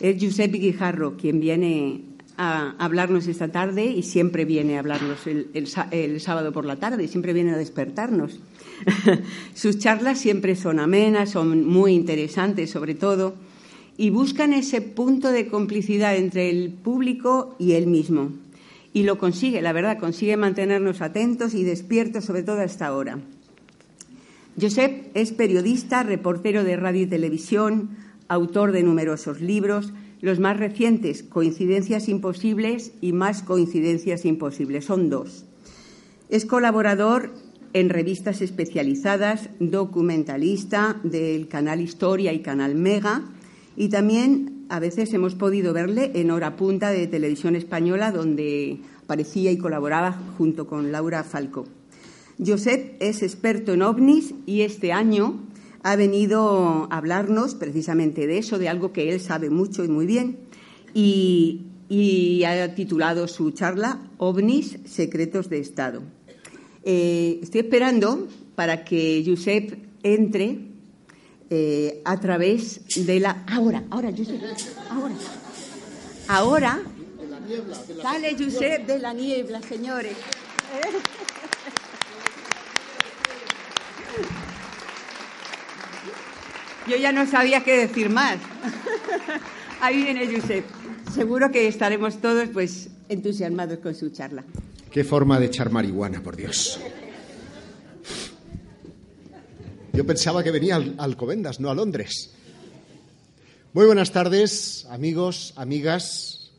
Es Giuseppe Guijarro quien viene a hablarnos esta tarde y siempre viene a hablarnos el, el sá- el sábado por la tarde, siempre viene a despertarnos. Sus charlas siempre son amenas, son muy interesantes sobre todo, y buscan ese punto de complicidad entre el público y él mismo. Y lo consigue, la verdad, consigue mantenernos atentos y despiertos sobre todo a esta hora. Josep es periodista, reportero de radio y televisión, autor de numerosos libros, los más recientes, Coincidencias Imposibles y Más Coincidencias Imposibles, son dos. Es colaborador en revistas especializadas, documentalista del canal Historia y canal Mega, y también a veces hemos podido verle en Hora Punta de Televisión Española, donde aparecía y colaboraba junto con Laura Falco. Josep es experto en ovnis y este año ha venido a hablarnos precisamente de eso, de algo que él sabe mucho y muy bien, y, ha titulado su charla OVNIs, Secretos de Estado. Eh, estoy esperando para que Josep entre eh, a través de la... Ahora, ahora, Josep, ahora. Ahora sale Josep de la niebla, señores. Yo ya no sabía qué decir más. Ahí viene Josep. Seguro que estaremos todos pues entusiasmados con su charla. Qué forma de echar marihuana, por Dios. Yo pensaba que venía al- Alcobendas, no a Londres. Muy buenas tardes, amigos, amigas,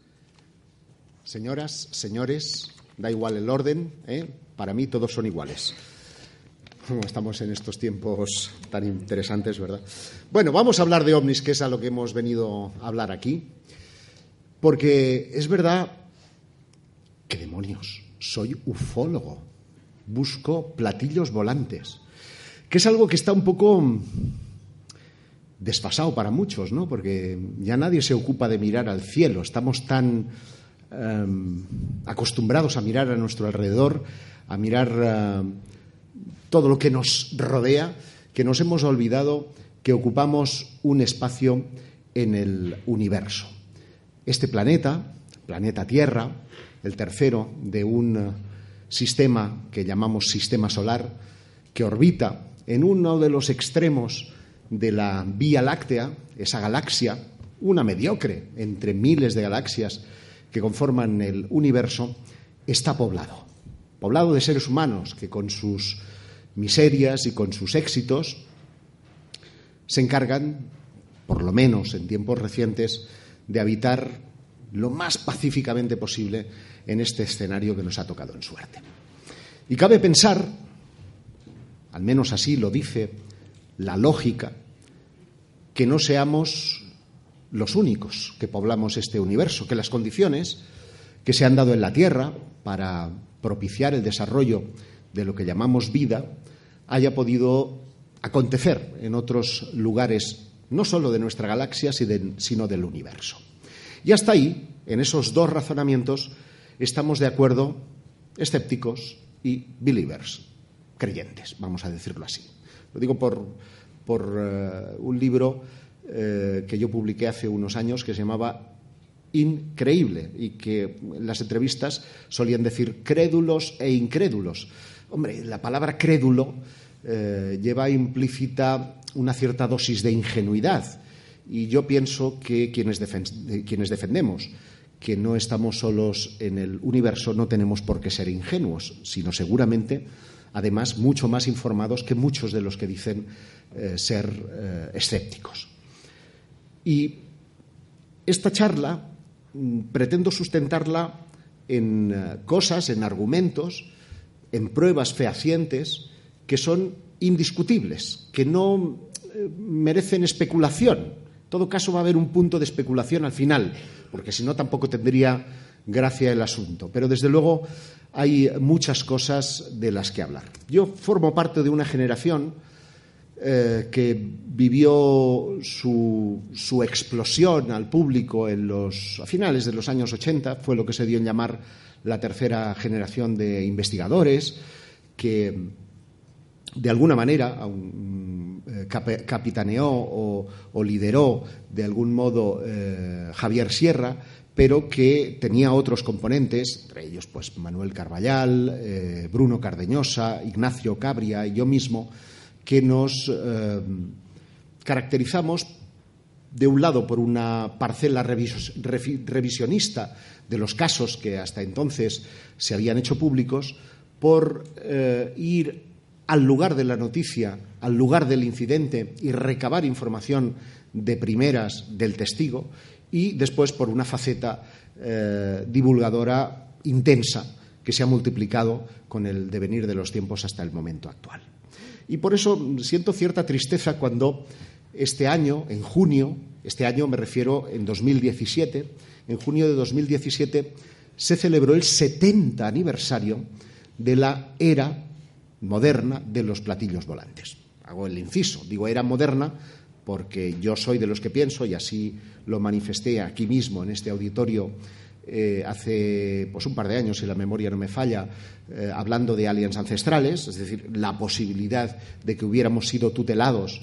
señoras, señores. Da igual el orden, ¿eh? para mí todos son iguales. Como estamos en estos tiempos tan interesantes, ¿verdad? Bueno, vamos a hablar de ovnis, que es a lo que hemos venido a hablar aquí. Porque es verdad ¿Qué demonios? Soy ufólogo. Busco platillos volantes. Que es algo que está un poco desfasado para muchos, ¿no? Porque ya nadie se ocupa de mirar al cielo. Estamos tan em, acostumbrados a mirar a nuestro alrededor, a mirar em, todo lo que nos rodea, que nos hemos olvidado que ocupamos un espacio en el universo. Este planeta, planeta Tierra, el tercero de un eh, sistema que llamamos sistema solar, que orbita en uno de los extremos de la Vía Láctea, esa galaxia, una mediocre entre miles de galaxias que conforman el universo, está poblado. Poblado de seres humanos que con sus miserias y con sus éxitos se encargan, por lo menos en tiempos recientes, de habitar lo más pacíficamente posible en este escenario que nos ha tocado en suerte. Y cabe pensar, al menos así lo dice la lógica, que no seamos los únicos que poblamos este universo, que las condiciones que se han dado en la Tierra para propiciar el desarrollo de lo que llamamos vida haya podido acontecer en otros lugares, no solo de nuestra galaxia, sino del universo. Y hasta ahí, en esos dos razonamientos, estamos de acuerdo escépticos y believers, creyentes, vamos a decirlo así. Lo digo por, por uh, un libro uh, que yo publiqué hace unos años que se llamaba Increíble y que en las entrevistas solían decir crédulos e incrédulos. Hombre, la palabra crédulo eh, lleva implícita una cierta dosis de ingenuidad y yo pienso que quienes, defen quienes defendemos que no estamos solos en el universo no tenemos por qué ser ingenuos, sino seguramente, además, mucho más informados que muchos de los que dicen eh, ser eh, escépticos. Y esta charla mm, pretendo sustentarla en cosas, en argumentos, en pruebas fehacientes que son indiscutibles, que no eh, merecen especulación. En todo caso, va a haber un punto de especulación al final, porque si no tampoco tendría gracia el asunto. Pero desde luego hay muchas cosas de las que hablar. Yo formo parte de una generación eh, que vivió su, su, explosión al público en los, a finales de los años 80, fue lo que se dio en llamar la tercera generación de investigadores, que de alguna manera eh, capitaneó o, lideró de algún modo eh, Javier Sierra, pero que tenía otros componentes, entre ellos pues Manuel Carballal, eh, Bruno Cardeñosa, Ignacio Cabria y yo mismo, que nos caracterizamos de un lado por una parcela revisionista de los casos que hasta entonces se habían hecho públicos, por ir al lugar de la noticia, al lugar del incidente y recabar información de primeras del testigo y después por una faceta eh, divulgadora intensa que se ha multiplicado con el devenir de los tiempos hasta el momento actual. Y por eso siento cierta tristeza cuando este año, en junio, este año me refiero en 2017, en junio de 2017 se celebró el 70 aniversario de la era moderna de los platillos volantes. Hago el inciso, digo era moderna porque yo soy de los que pienso, y así lo manifesté aquí mismo en este auditorio eh, hace pues, un par de años, si la memoria no me falla, eh, hablando de aliens ancestrales, es decir, la posibilidad de que hubiéramos sido tutelados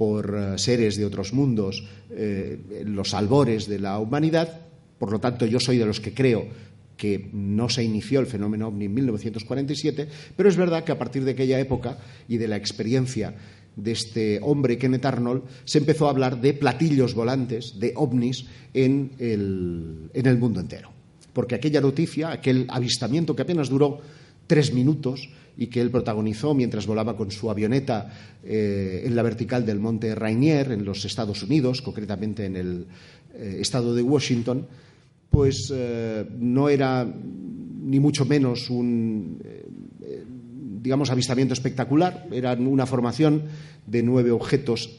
por eh, seres de otros mundos en los albores de la humanidad. Por lo tanto, yo soy de los que creo que no se inició el fenómeno ovni en 1947, pero es verdad que a partir de aquella época y de la experiencia de este hombre, Kenneth Arnold, se empezó a hablar de platillos volantes, de ovnis, en el, en el mundo entero. Porque aquella noticia, aquel avistamiento que apenas duró tres minutos y que él protagonizó mientras volaba con su avioneta eh, en la vertical del monte Rainier, en los Estados Unidos, concretamente en el eh, estado de Washington, pues eh, no era ni mucho menos un, digamos, avistamiento espectacular, era una formación de nueve objetos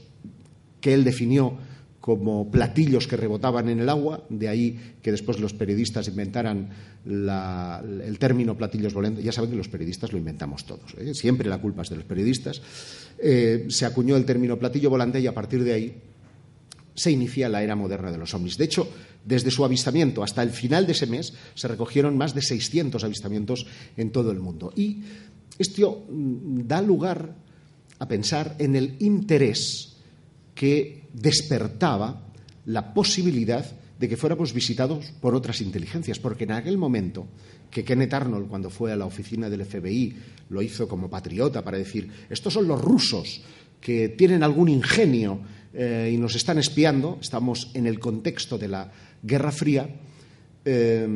que él definió como platillos que rebotaban en el agua, de ahí que después los periodistas inventaran el término platillos volantes. Ya saben que los periodistas lo inventamos todos, ¿eh? siempre la culpa es de los periodistas. se acuñó el término platillo volante y a partir de ahí se inicia la era moderna de los ovnis. De hecho, desde su avistamiento hasta el final de ese mes se recogieron más de 600 avistamientos en todo el mundo. Y esto mm, da lugar a pensar en el interés que despertaba la posibilidad de que fuéramos visitados por otras inteligencias, porque en aquel momento que Kenneth Arnold, cuando fue a la oficina del FBI, lo hizo como patriota para decir, estos son los rusos que tienen algún ingenio eh, y nos están espiando, estamos en el contexto de la Guerra Fría, eh,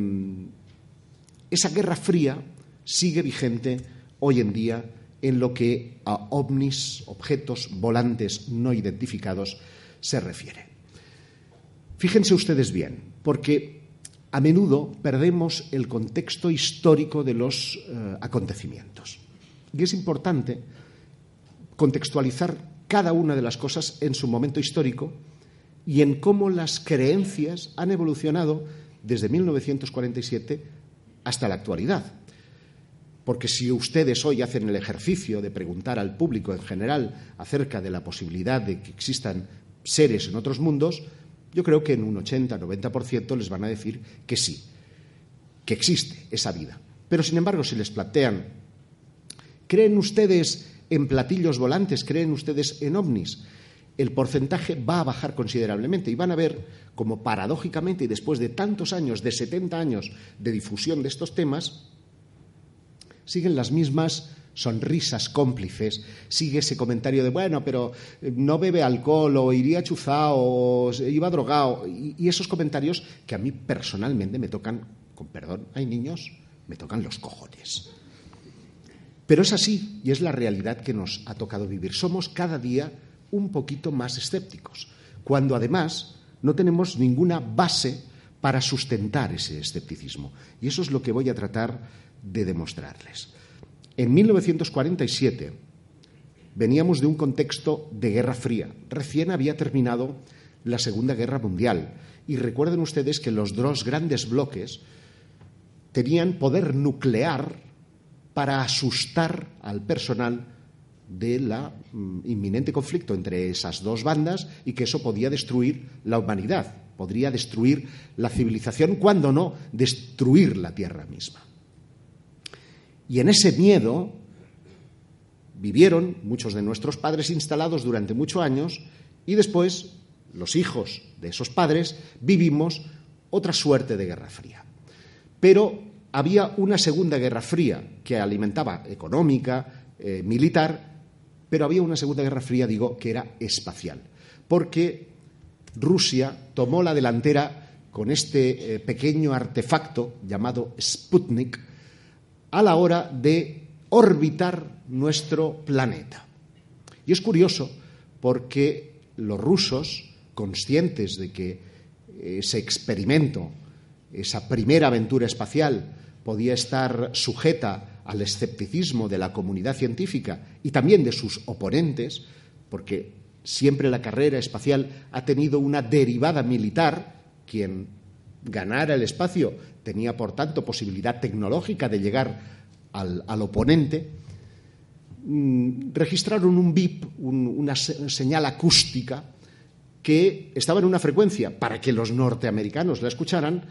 esa Guerra Fría sigue vigente hoy en día en lo que a ovnis, objetos volantes no identificados, se refiere. Fíjense ustedes bien, porque a menudo perdemos el contexto histórico de los eh, acontecimientos. Y es importante contextualizar cada una de las cosas en su momento histórico y en cómo las creencias han evolucionado desde 1947 hasta la actualidad. Porque si ustedes hoy hacen el ejercicio de preguntar al público en general acerca de la posibilidad de que existan seres en otros mundos, yo creo que en un 80-90% les van a decir que sí, que existe esa vida. Pero, sin embargo, si les plantean, ¿creen ustedes en platillos volantes, creen ustedes en ovnis, el porcentaje va a bajar considerablemente y van a ver como paradójicamente y después de tantos años, de 70 años de difusión de estos temas, siguen las mismas sonrisas cómplices, sigue ese comentario de, bueno, pero eh, no bebe alcohol o iría chuzado o iba drogado, y, esos comentarios que a mí personalmente me tocan, con perdón, hay niños, me tocan los cojones. Pero es así y es la realidad que nos ha tocado vivir. Somos cada día un poquito más escépticos, cuando además no tenemos ninguna base para sustentar ese escepticismo. Y eso es lo que voy a tratar de demostrarles. En 1947 veníamos de un contexto de Guerra Fría. Recién había terminado la Segunda Guerra Mundial Y recuerden ustedes que los dos grandes bloques tenían poder nuclear para asustar al personal del mm, inminente conflicto entre esas dos bandas y que eso podía destruir la humanidad, podría destruir la civilización, cuando no destruir la Tierra misma. Y en ese miedo vivieron muchos de nuestros padres instalados durante muchos años y después los hijos de esos padres vivimos otra suerte de guerra fría. Pero había una segunda guerra fría que alimentaba económica, eh, militar, pero había una segunda guerra fría, digo, que era espacial, porque Rusia tomó la delantera con este eh, pequeño artefacto llamado Sputnik a la hora de orbitar nuestro planeta. Y es curioso porque los rusos, conscientes de que ese experimento, esa primera aventura espacial, podía estar sujeta al escepticismo de la comunidad científica y también de sus oponentes, porque siempre la carrera espacial ha tenido una derivada militar, quien ganara el espacio tenía, por tanto, posibilidad tecnológica de llegar al, oponente, mm, registraron un BIP, una señal acústica, que estaba en una frecuencia para que los norteamericanos la escucharan,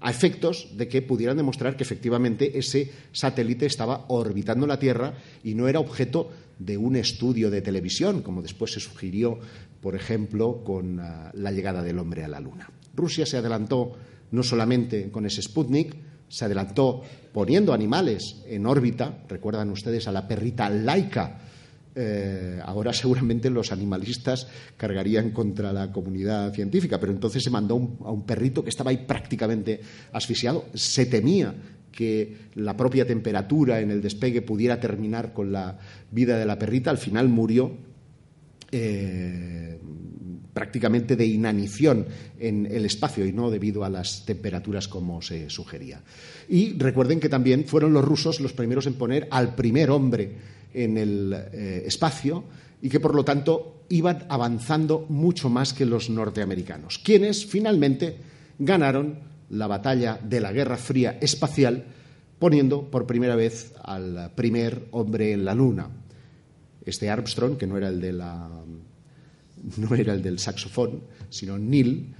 a efectos de que pudieran demostrar que efectivamente ese satélite estaba orbitando la Tierra y no era objeto de un estudio de televisión, como después se sugirió, por ejemplo, con ah, la llegada del hombre a la Luna. Rusia se adelantó no solamente con ese Sputnik, se adelantó poniendo animales en órbita, recuerdan ustedes a la perrita Laika, eh, ahora seguramente los animalistas cargarían contra la comunidad científica, pero entonces se mandó a un perrito que estaba ahí prácticamente asfixiado. Se temía que la propia temperatura en el despegue pudiera terminar con la vida de la perrita. Al final murió eh, prácticamente de inanición en el espacio y no debido a las temperaturas como se sugería. Y recuerden que también fueron los rusos los primeros en poner al primer hombre en el eh, espacio y que por lo tanto iban avanzando mucho más que los norteamericanos, quienes finalmente ganaron la batalla de la Guerra Fría espacial poniendo por primera vez al primer hombre en la Luna. Este Armstrong, que no era el de la no era el del saxofón, sino Neil,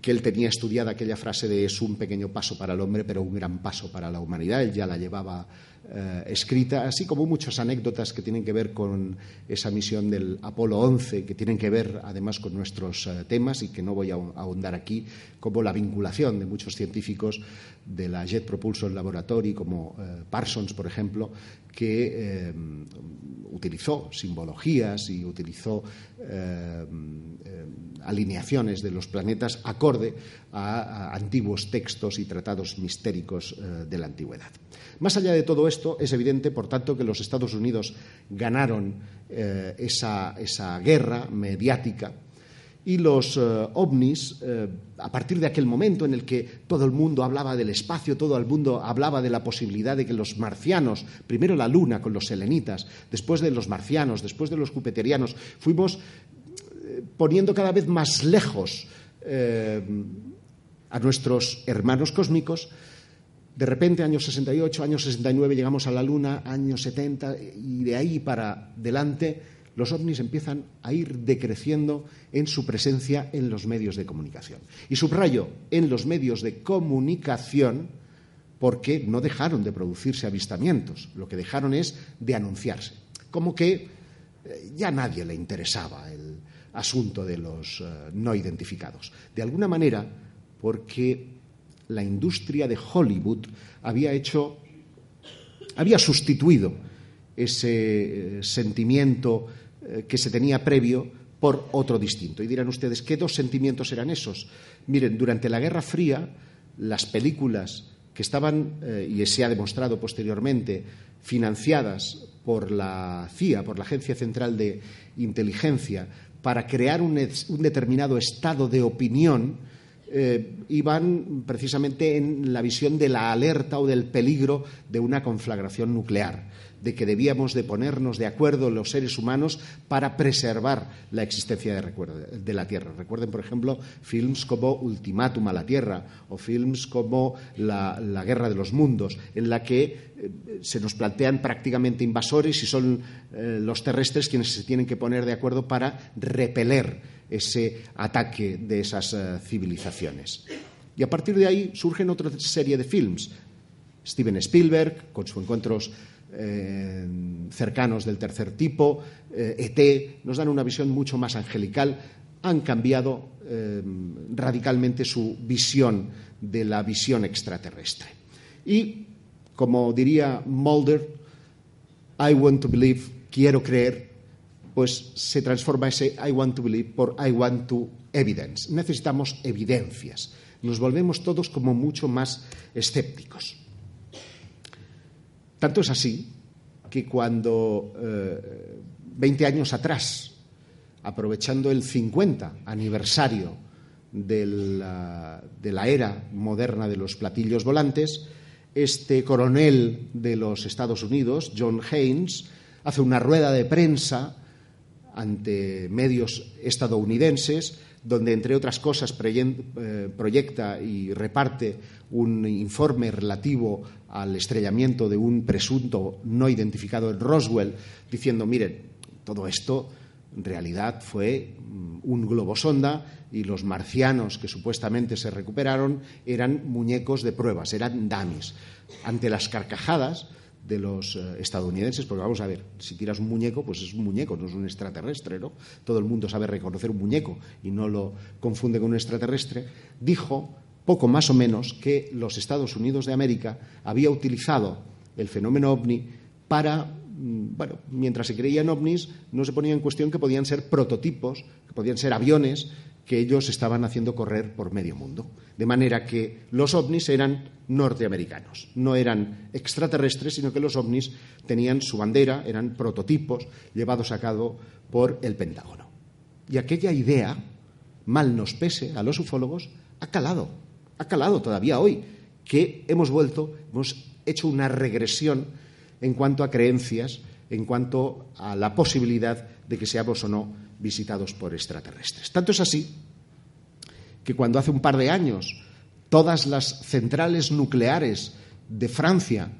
que él tenía estudiada aquella frase de es un pequeño paso para el hombre, pero un gran paso para la humanidad. Él ya la llevaba eh, escrita, así como muchas anécdotas que tienen que ver con esa misión del Apolo 11, que tienen que ver además con nuestros eh, temas y que no voy a ahondar aquí, como la vinculación de muchos científicos de la Jet Propulsion Laboratory, como eh, Parsons, por ejemplo, que utilizó simbologías y utilizó alineaciones de los planetas acorde a, antiguos textos y tratados mistéricos de la antigüedad. Más allá de todo esto, es evidente, por tanto, que los Estados Unidos ganaron eh, esa, guerra mediática y los eh, ovnis, eh, a partir de aquel momento en el que todo el mundo hablaba del espacio, todo el mundo hablaba de la posibilidad de que los marcianos, primero la Luna con los selenitas, después de los marcianos, después de los jupiterianos, fuimos poniendo cada vez más lejos a nuestros hermanos cósmicos, de repente, años 68, años 69, llegamos a la Luna, años 70, y de ahí para adelante los ovnis empiezan a ir decreciendo en su presencia en los medios de comunicación. Y subrayo, en los medios de comunicación, porque no dejaron de producirse avistamientos, lo que dejaron es de anunciarse. Como que eh, ya a nadie le interesaba el asunto de los eh, no identificados. De alguna manera, porque la industria de Hollywood había hecho, había sustituido ese eh, sentimiento eh, que se tenía previo por otro distinto. Y dirán ustedes, ¿qué dos sentimientos eran esos? Miren, durante la Guerra Fría, las películas que estaban, eh, y se ha demostrado posteriormente, financiadas por la CIA, por la Agencia Central de Inteligencia, para crear un, un determinado estado de opinión, eh, iban precisamente en la visión de la alerta o del peligro de una conflagración nuclear, de que debíamos de ponernos de acuerdo los seres humanos para preservar la existencia de, la Tierra. Recuerden, por ejemplo, films como Ultimátum a la Tierra o films como la, la Guerra de los Mundos, en la que eh, se nos plantean prácticamente invasores y son eh, los terrestres quienes se tienen que poner de acuerdo para repeler ese ataque de esas uh, civilizaciones. Y a partir de ahí surgen otra serie de films. Steven Spielberg, con sus encuentros eh, cercanos del tercer tipo, eh, ET, nos dan una visión mucho más angelical, han cambiado eh, radicalmente su visión de la visión extraterrestre. Y, como diría Mulder, I want to believe, quiero creer, pues se transforma ese I want to believe por I want to evidence. Necesitamos evidencias. Nos volvemos todos como mucho más escépticos. Tanto es así que cuando eh, 20 años atrás, aprovechando el 50 aniversario la, de la era moderna de los platillos volantes, este coronel de los Estados Unidos, John Haynes, hace una rueda de prensa ante medios estadounidenses, donde, entre otras cosas, eh, proyecta y reparte un informe relativo al estrellamiento de un presunto no identificado en Roswell, diciendo, miren, todo esto en realidad fue mm, un globo sonda y los marcianos que supuestamente se recuperaron eran muñecos de pruebas, eran dummies. Ante las carcajadas, de los eh, estadounidenses, porque vamos a ver, si tiras un muñeco, pues es un muñeco, no es un extraterrestre, ¿no? Todo el mundo sabe reconocer un muñeco y no lo confunde con un extraterrestre, dijo poco más o menos que los Estados Unidos de América había utilizado el fenómeno ovni para, bueno, mientras se creían ovnis, no se ponía en cuestión que podían ser prototipos, que podían ser aviones que ellos estaban haciendo correr por medio mundo. De manera que los ovnis eran norteamericanos, no eran extraterrestres, sino que los ovnis tenían su bandera, eran prototipos llevados a cabo por el Pentágono. Y aquella idea, mal nos pese a los ufólogos, ha calado, ha calado todavía hoy, que hemos vuelto, hemos hecho una regresión en cuanto a creencias, en cuanto a la posibilidad de que seamos o no visitados por extraterrestres. Tanto es así que cuando hace un par de años todas las centrales nucleares de Francia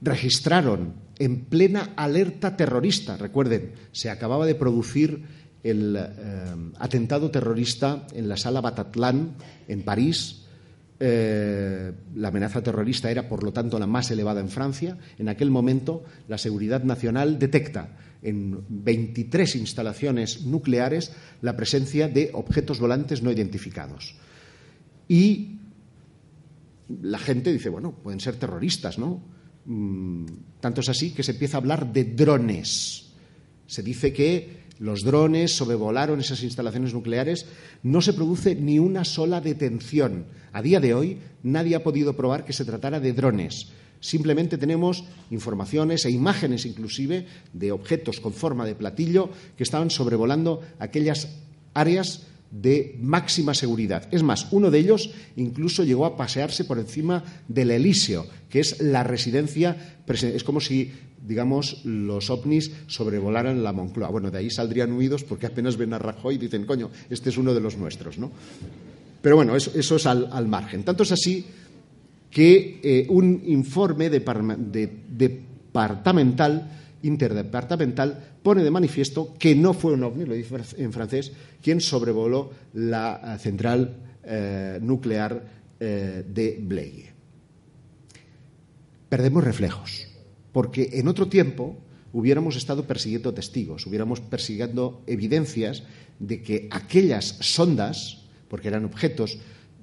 registraron en plena alerta terrorista, recuerden, se acababa de producir el eh, atentado terrorista en la sala Bataclan en París, eh, la amenaza terrorista era, por lo tanto, la más elevada en Francia. En aquel momento, la Seguridad Nacional detecta en 23 instalaciones nucleares la presencia de objetos volantes no identificados. Y la gente dice, bueno, pueden ser terroristas, ¿no? Mm, tanto es así que se empieza a hablar de drones. Se dice que los drones sobrevolaron esas instalaciones nucleares, no se produce ni una sola detención. A día de hoy nadie ha podido probar que se tratara de drones. Simplemente tenemos informaciones e imágenes inclusive de objetos con forma de platillo que estaban sobrevolando aquellas áreas de máxima seguridad. Es más, uno de ellos incluso llegó a pasearse por encima del Elíseo, que es la residencia. Es como si, digamos, los ovnis sobrevolaran la Moncloa. Bueno, de ahí saldrían huidos porque apenas ven a Rajoy y dicen, coño, este es uno de los nuestros, ¿no? Pero bueno, eso, es al margen. Tanto es así que eh, un informe departamental, interdepartamental, pone de manifiesto que no fue un ovni, lo dice en francés, quien sobrevoló la eh, central eh, nuclear de Blaye. Perdemos reflejos, porque en otro tiempo hubiéramos estado persiguiendo testigos, hubiéramos persiguiendo evidencias de que aquellas sondas, porque eran objetos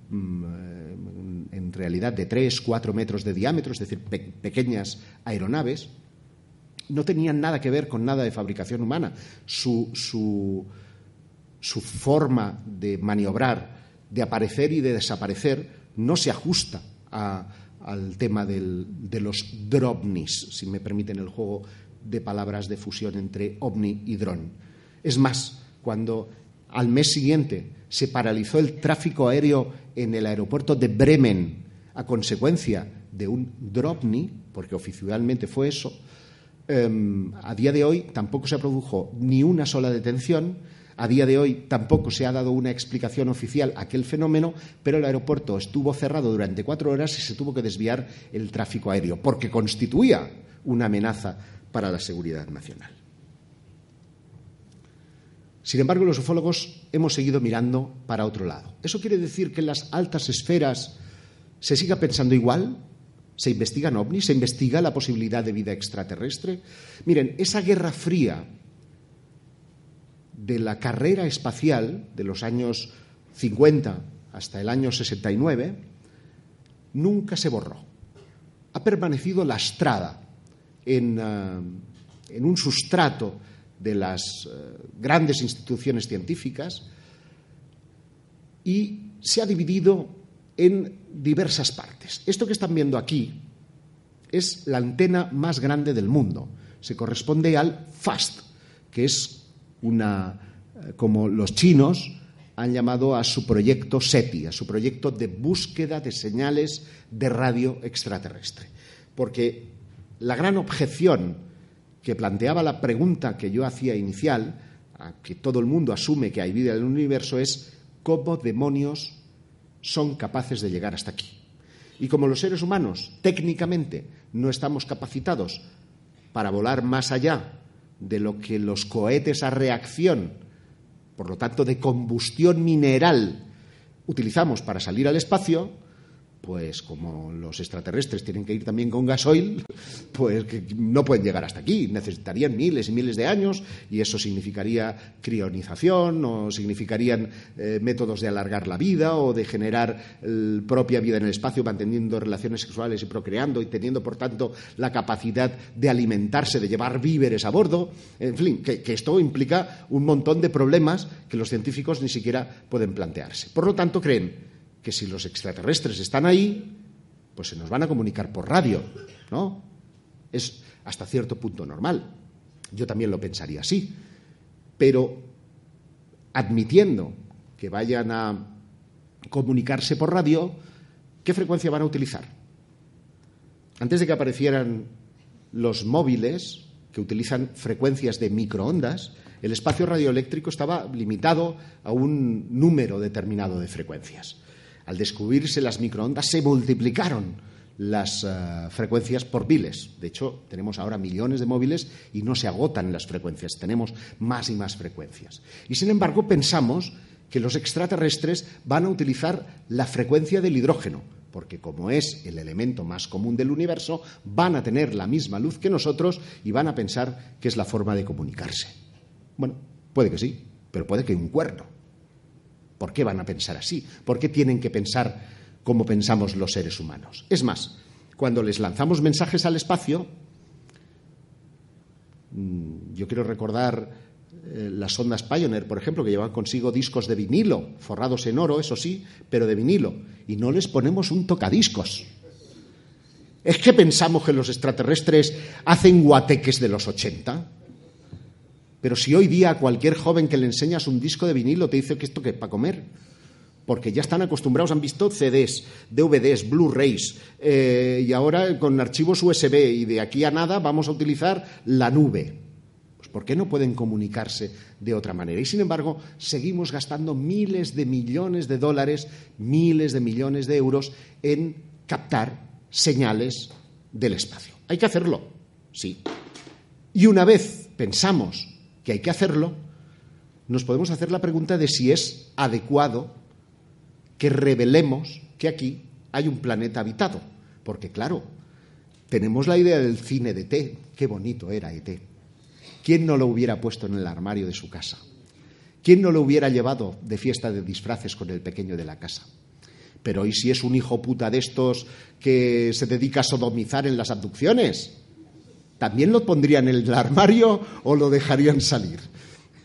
Mm, en realidad de 3, 4 metros de diámetro, es decir, pequeñas aeronaves, no tenían nada que ver con nada de fabricación humana. Su, forma de maniobrar, de aparecer y de desaparecer, no se ajusta al tema del, de los dropnis, si me permiten el juego de palabras de fusión entre ovni y dron. Es más, cuando al mes siguiente se paralizó el tráfico aéreo en el aeropuerto de Bremen a consecuencia de un Dropney, porque oficialmente fue eso, em, a día de hoy tampoco se produjo ni una sola detención, a día de hoy tampoco se ha dado una explicación oficial a aquel fenómeno, pero el aeropuerto estuvo cerrado durante cuatro horas y se tuvo que desviar el tráfico aéreo, porque constituía una amenaza para la seguridad nacional. Sin embargo, los ufólogos hemos seguido mirando para otro lado. ¿Eso quiere decir que en las altas esferas se siga pensando igual? ¿Se investigan ovnis? ¿Se investiga la posibilidad de vida extraterrestre? Miren, esa guerra fría de la carrera espacial de los años 50 hasta el año 69 nunca se borró. Ha permanecido lastrada en, uh, en un sustrato de las uh, grandes instituciones científicas y se ha dividido en diversas partes. Esto que están viendo aquí es la antena más grande del mundo. Se corresponde al FAST, que es una, eh, como los chinos han llamado a su proyecto SETI, a su proyecto de búsqueda de señales de radio extraterrestre. Porque la gran objeción que planteaba la pregunta que yo hacía inicial, a que todo el mundo asume que hay vida en el universo, es cómo demonios son capaces de llegar hasta aquí. Y como los seres humanos técnicamente no estamos capacitados para volar más allá de lo que los cohetes a reacción, por lo tanto de combustión mineral, utilizamos para salir al espacio, pues como los extraterrestres tienen que ir también con gasoil, pues que no pueden llegar hasta aquí. Necesitarían miles y miles de años y eso significaría crionización o significarían eh, métodos de alargar la vida o de generar eh, propia vida en el espacio manteniendo relaciones sexuales y procreando y teniendo, por tanto, la capacidad de alimentarse, de llevar víveres a bordo. En fin, que, que esto implica un montón de problemas que los científicos ni siquiera pueden plantearse. Por lo tanto, creen que si los extraterrestres están ahí, pues se nos van a comunicar por radio, ¿no? Es hasta cierto punto normal. Yo también lo pensaría así. Pero admitiendo que vayan a comunicarse por radio, ¿qué frecuencia van a utilizar? Antes de que aparecieran los móviles, que utilizan frecuencias de microondas, el espacio radioeléctrico estaba limitado a un número determinado de frecuencias. Al descubrirse las microondas se multiplicaron las uh, frecuencias por miles. De hecho, tenemos ahora millones de móviles y no se agotan las frecuencias, tenemos más y más frecuencias. Y sin embargo, pensamos que los extraterrestres van a utilizar la frecuencia del hidrógeno, porque como es el elemento más común del universo, van a tener la misma luz que nosotros y van a pensar que es la forma de comunicarse. Bueno, puede que sí, pero puede que un cuerno. ¿Por qué van a pensar así? ¿Por qué tienen que pensar como pensamos los seres humanos? Es más, cuando les lanzamos mensajes al espacio, mm, yo quiero recordar eh, las sondas Pioneer, por ejemplo, que llevan consigo discos de vinilo, forrados en oro, eso sí, pero de vinilo, y no les ponemos un tocadiscos. ¿Es que pensamos que los extraterrestres hacen guateques de los 80? Pero si hoy día a cualquier joven que le enseñas un disco de vinilo te dice que esto que es para comer, porque ya están acostumbrados, han visto CDs, DVDs, Blu-rays, eh, y ahora con archivos USB y de aquí a nada vamos a utilizar la nube. Pues ¿por qué no pueden comunicarse de otra manera? Y sin embargo, seguimos gastando miles de millones de dólares, miles de millones de euros en captar señales del espacio. Hay que hacerlo, sí. Y una vez pensamos que hay que hacerlo, nos podemos hacer la pregunta de si es adecuado que revelemos que aquí hay un planeta habitado. Porque, claro, tenemos la idea del cine de T. Qué bonito era ET. ¿Quién no lo hubiera puesto en el armario de su casa? ¿Quién no lo hubiera llevado de fiesta de disfraces con el pequeño de la casa? Pero ¿y si es un hijo puta de estos que se dedica a sodomizar en las abducciones? ¿También lo pondrían en el armario o lo dejarían salir?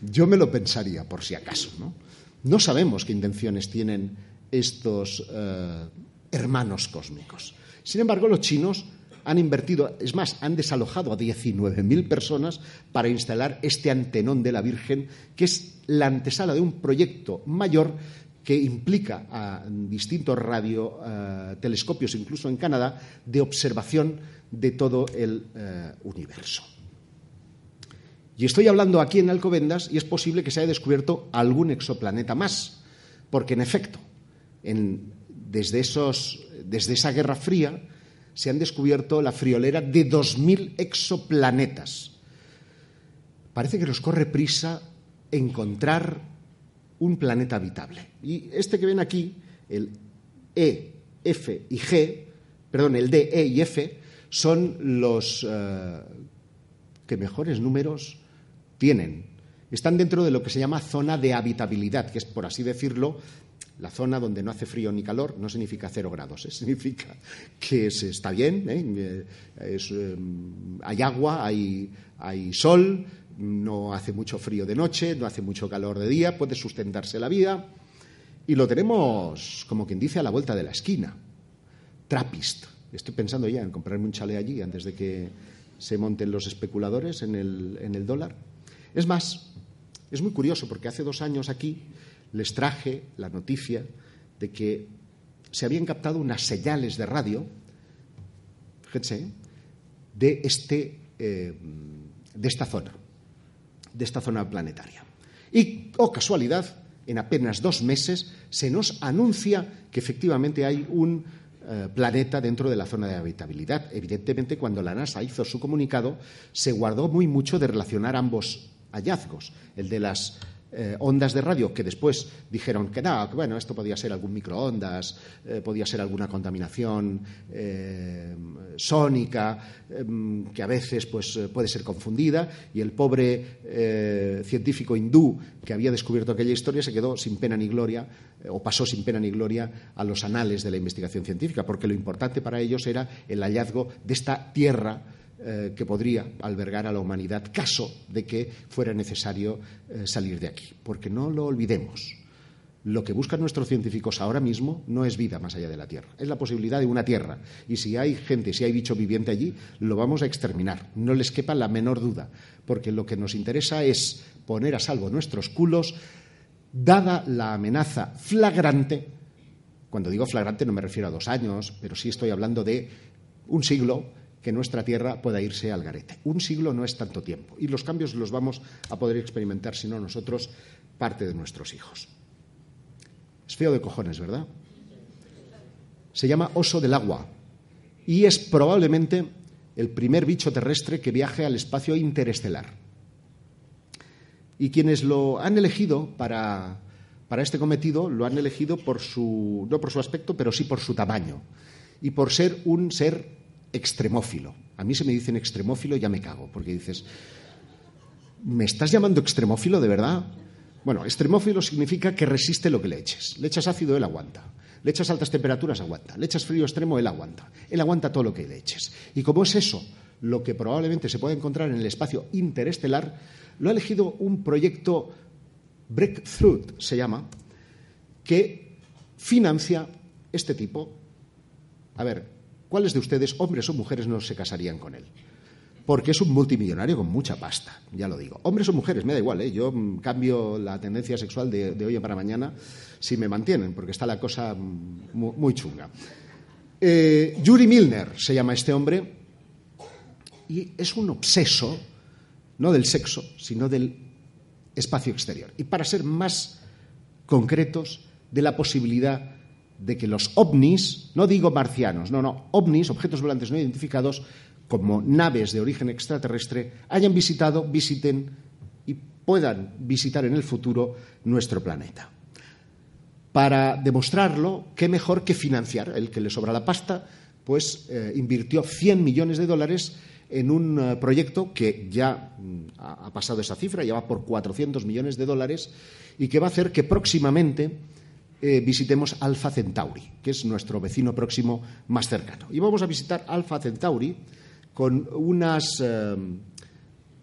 Yo me lo pensaría, por si acaso. No, no sabemos qué intenciones tienen estos eh, hermanos cósmicos. Sin embargo, los chinos han invertido, es más, han desalojado a 19.000 personas para instalar este antenón de la Virgen, que es la antesala de un proyecto mayor que implica a distintos radiotelescopios, incluso en Canadá, de observación de todo el eh, universo. Y estoy hablando aquí en Alcobendas y es posible que se haya descubierto algún exoplaneta más, porque en efecto, desde, esos- desde esa Guerra Fría se han descubierto la friolera de 2.000 exoplanetas. Parece que nos corre prisa encontrar un planeta habitable. Y este que ven aquí, el E, F y G, perdón, el D, E y F, son los eh, que mejores números tienen. Están dentro de lo que se llama zona de habitabilidad, que es, por así decirlo, la zona donde no hace frío ni calor, no significa cero grados, ¿eh? significa que se está bien, ¿eh? Eh, eh, hay agua, hay, hay sol, no hace mucho frío de noche, no hace mucho calor de día, puede sustentarse la vida y lo tenemos, como quien dice, a la vuelta de la esquina. Trappist. Estoy pensando ya en comprarme un chalet allí antes de que se monten los especuladores en el, en el dólar. Es más, es muy curioso porque hace dos años aquí les traje la noticia de que se habían captado unas señales de radio, de, este, eh, de esta zona, de esta zona planetaria. Y, oh casualidad, en apenas dos meses se nos anuncia que efectivamente hay un eh, planeta dentro de la zona de habitabilidad. Evidentemente, cuando la NASA hizo su comunicado, se guardó muy mucho de relacionar ambos hallazgos, el de las eh, ondas de radio que después dijeron que no, que bueno, esto podía ser algún microondas, eh, podía ser alguna contaminación eh, sónica, em, que a veces pues, puede ser confundida, y el pobre científico hindú que había descubierto aquella historia se quedó sin pena ni gloria, o pasó sin pena ni gloria a los anales de la investigación científica, porque lo importante para ellos era el hallazgo de esta tierra eh, que podría albergar a la humanidad caso de que fuera necesario eh, salir de aquí. Porque no lo olvidemos. Lo que buscan nuestros científicos ahora mismo no es vida más allá de la Tierra, es la posibilidad de una Tierra. Y si hay gente, si hay bicho viviente allí, lo vamos a exterminar. No les quepa la menor duda, porque lo que nos interesa es poner a salvo nuestros culos, dada la amenaza flagrante. Cuando digo flagrante no me refiero a dos años, pero sí estoy hablando de un siglo que nuestra tierra pueda irse al garete. Un siglo no es tanto tiempo y los cambios los vamos a poder experimentar, si no nosotros, parte de nuestros hijos. Es feo de cojones, ¿verdad? Se llama oso del agua y es probablemente el primer bicho terrestre que viaje al espacio interestelar. Y quienes lo han elegido para, para este cometido lo han elegido por su, no por su aspecto, pero sí por su tamaño y por ser un ser extremófilo. A mí se me dicen extremófilo ya me cago, porque dices, ¿me estás llamando extremófilo de verdad? Bueno, extremófilo significa que resiste lo que le eches. Le echas ácido, él aguanta. Le echas altas temperaturas, aguanta. Le echas frío extremo, él aguanta. Él aguanta todo lo que le eches. Y como es eso lo que probablemente se puede encontrar en el espacio interestelar, lo ha elegido un proyecto Breakthrough, se llama, que financia este tipo. A ver, ¿cuáles de ustedes, hombres o mujeres, no se casarían con él? Porque es un multimillonario con mucha pasta, ya lo digo. Hombres o mujeres, me da igual, ¿eh? yo cambio la tendencia sexual de, de hoy para mañana si me mantienen, porque está la cosa muy, muy chunga. Eh, Yuri Milner se llama este hombre y es un obseso, no del sexo, sino del espacio exterior. Y para ser más concretos, de la posibilidad de que los ovnis, no digo marcianos, no, no, ovnis, objetos volantes no identificados, como naves de origen extraterrestre, hayan visitado, visiten y puedan visitar en el futuro nuestro planeta. Para demostrarlo, qué mejor que financiar, el que le sobra la pasta, pues eh, invirtió 100 millones de dólares en un uh, proyecto que ya mm, ha, ha, pasado esa cifra, ya va por 400 millones de dólares y que va a hacer que próximamente eh, visitemos Alpha Centauri, que es nuestro vecino próximo más cercano. Y vamos a visitar Alpha Centauri con unas eh,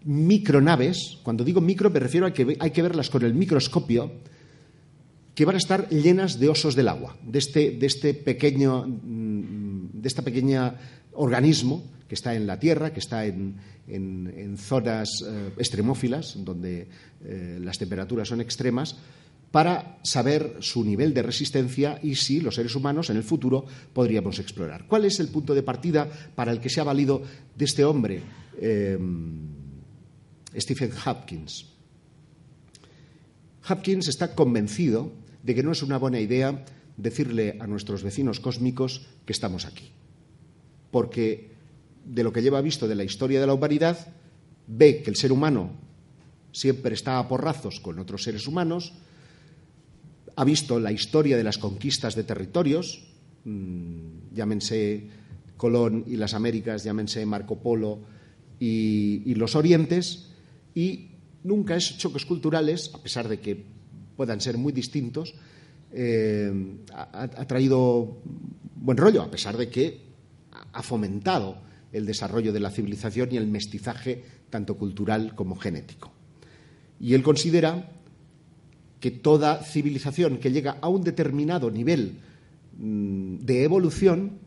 micronaves. Cuando digo micro me refiero a que hay que verlas con el microscopio que van a estar llenas de osos del agua, de este, de este pequeño, de esta pequeña organismo que está en la Tierra, que está en, en- en zonas eh, extremófilas, donde eh, las temperaturas son extremas, para saber su nivel de resistencia y si los seres humanos en el futuro podríamos explorar. ¿Cuál es el punto de partida para el que se ha valido de este hombre, eh, Stephen Hopkins? Hopkins está convencido de que no es una buena idea decirle a nuestros vecinos cósmicos que estamos aquí. Porque de lo que lleva visto de la historia de la humanidad, ve que el ser humano siempre está a porrazos con otros seres humanos, ha visto la historia de las conquistas de territorios, mmm, llámense Colón y las Américas, llámense Marco Polo y, los Orientes, y nunca es choques culturales, a pesar de que puedan ser muy distintos, eh, ha, ha traído buen rollo, a pesar de que ha fomentado el desarrollo de la civilización y el mestizaje tanto cultural como genético. Y él considera que toda civilización que llega a un determinado nivel mmm, de evolución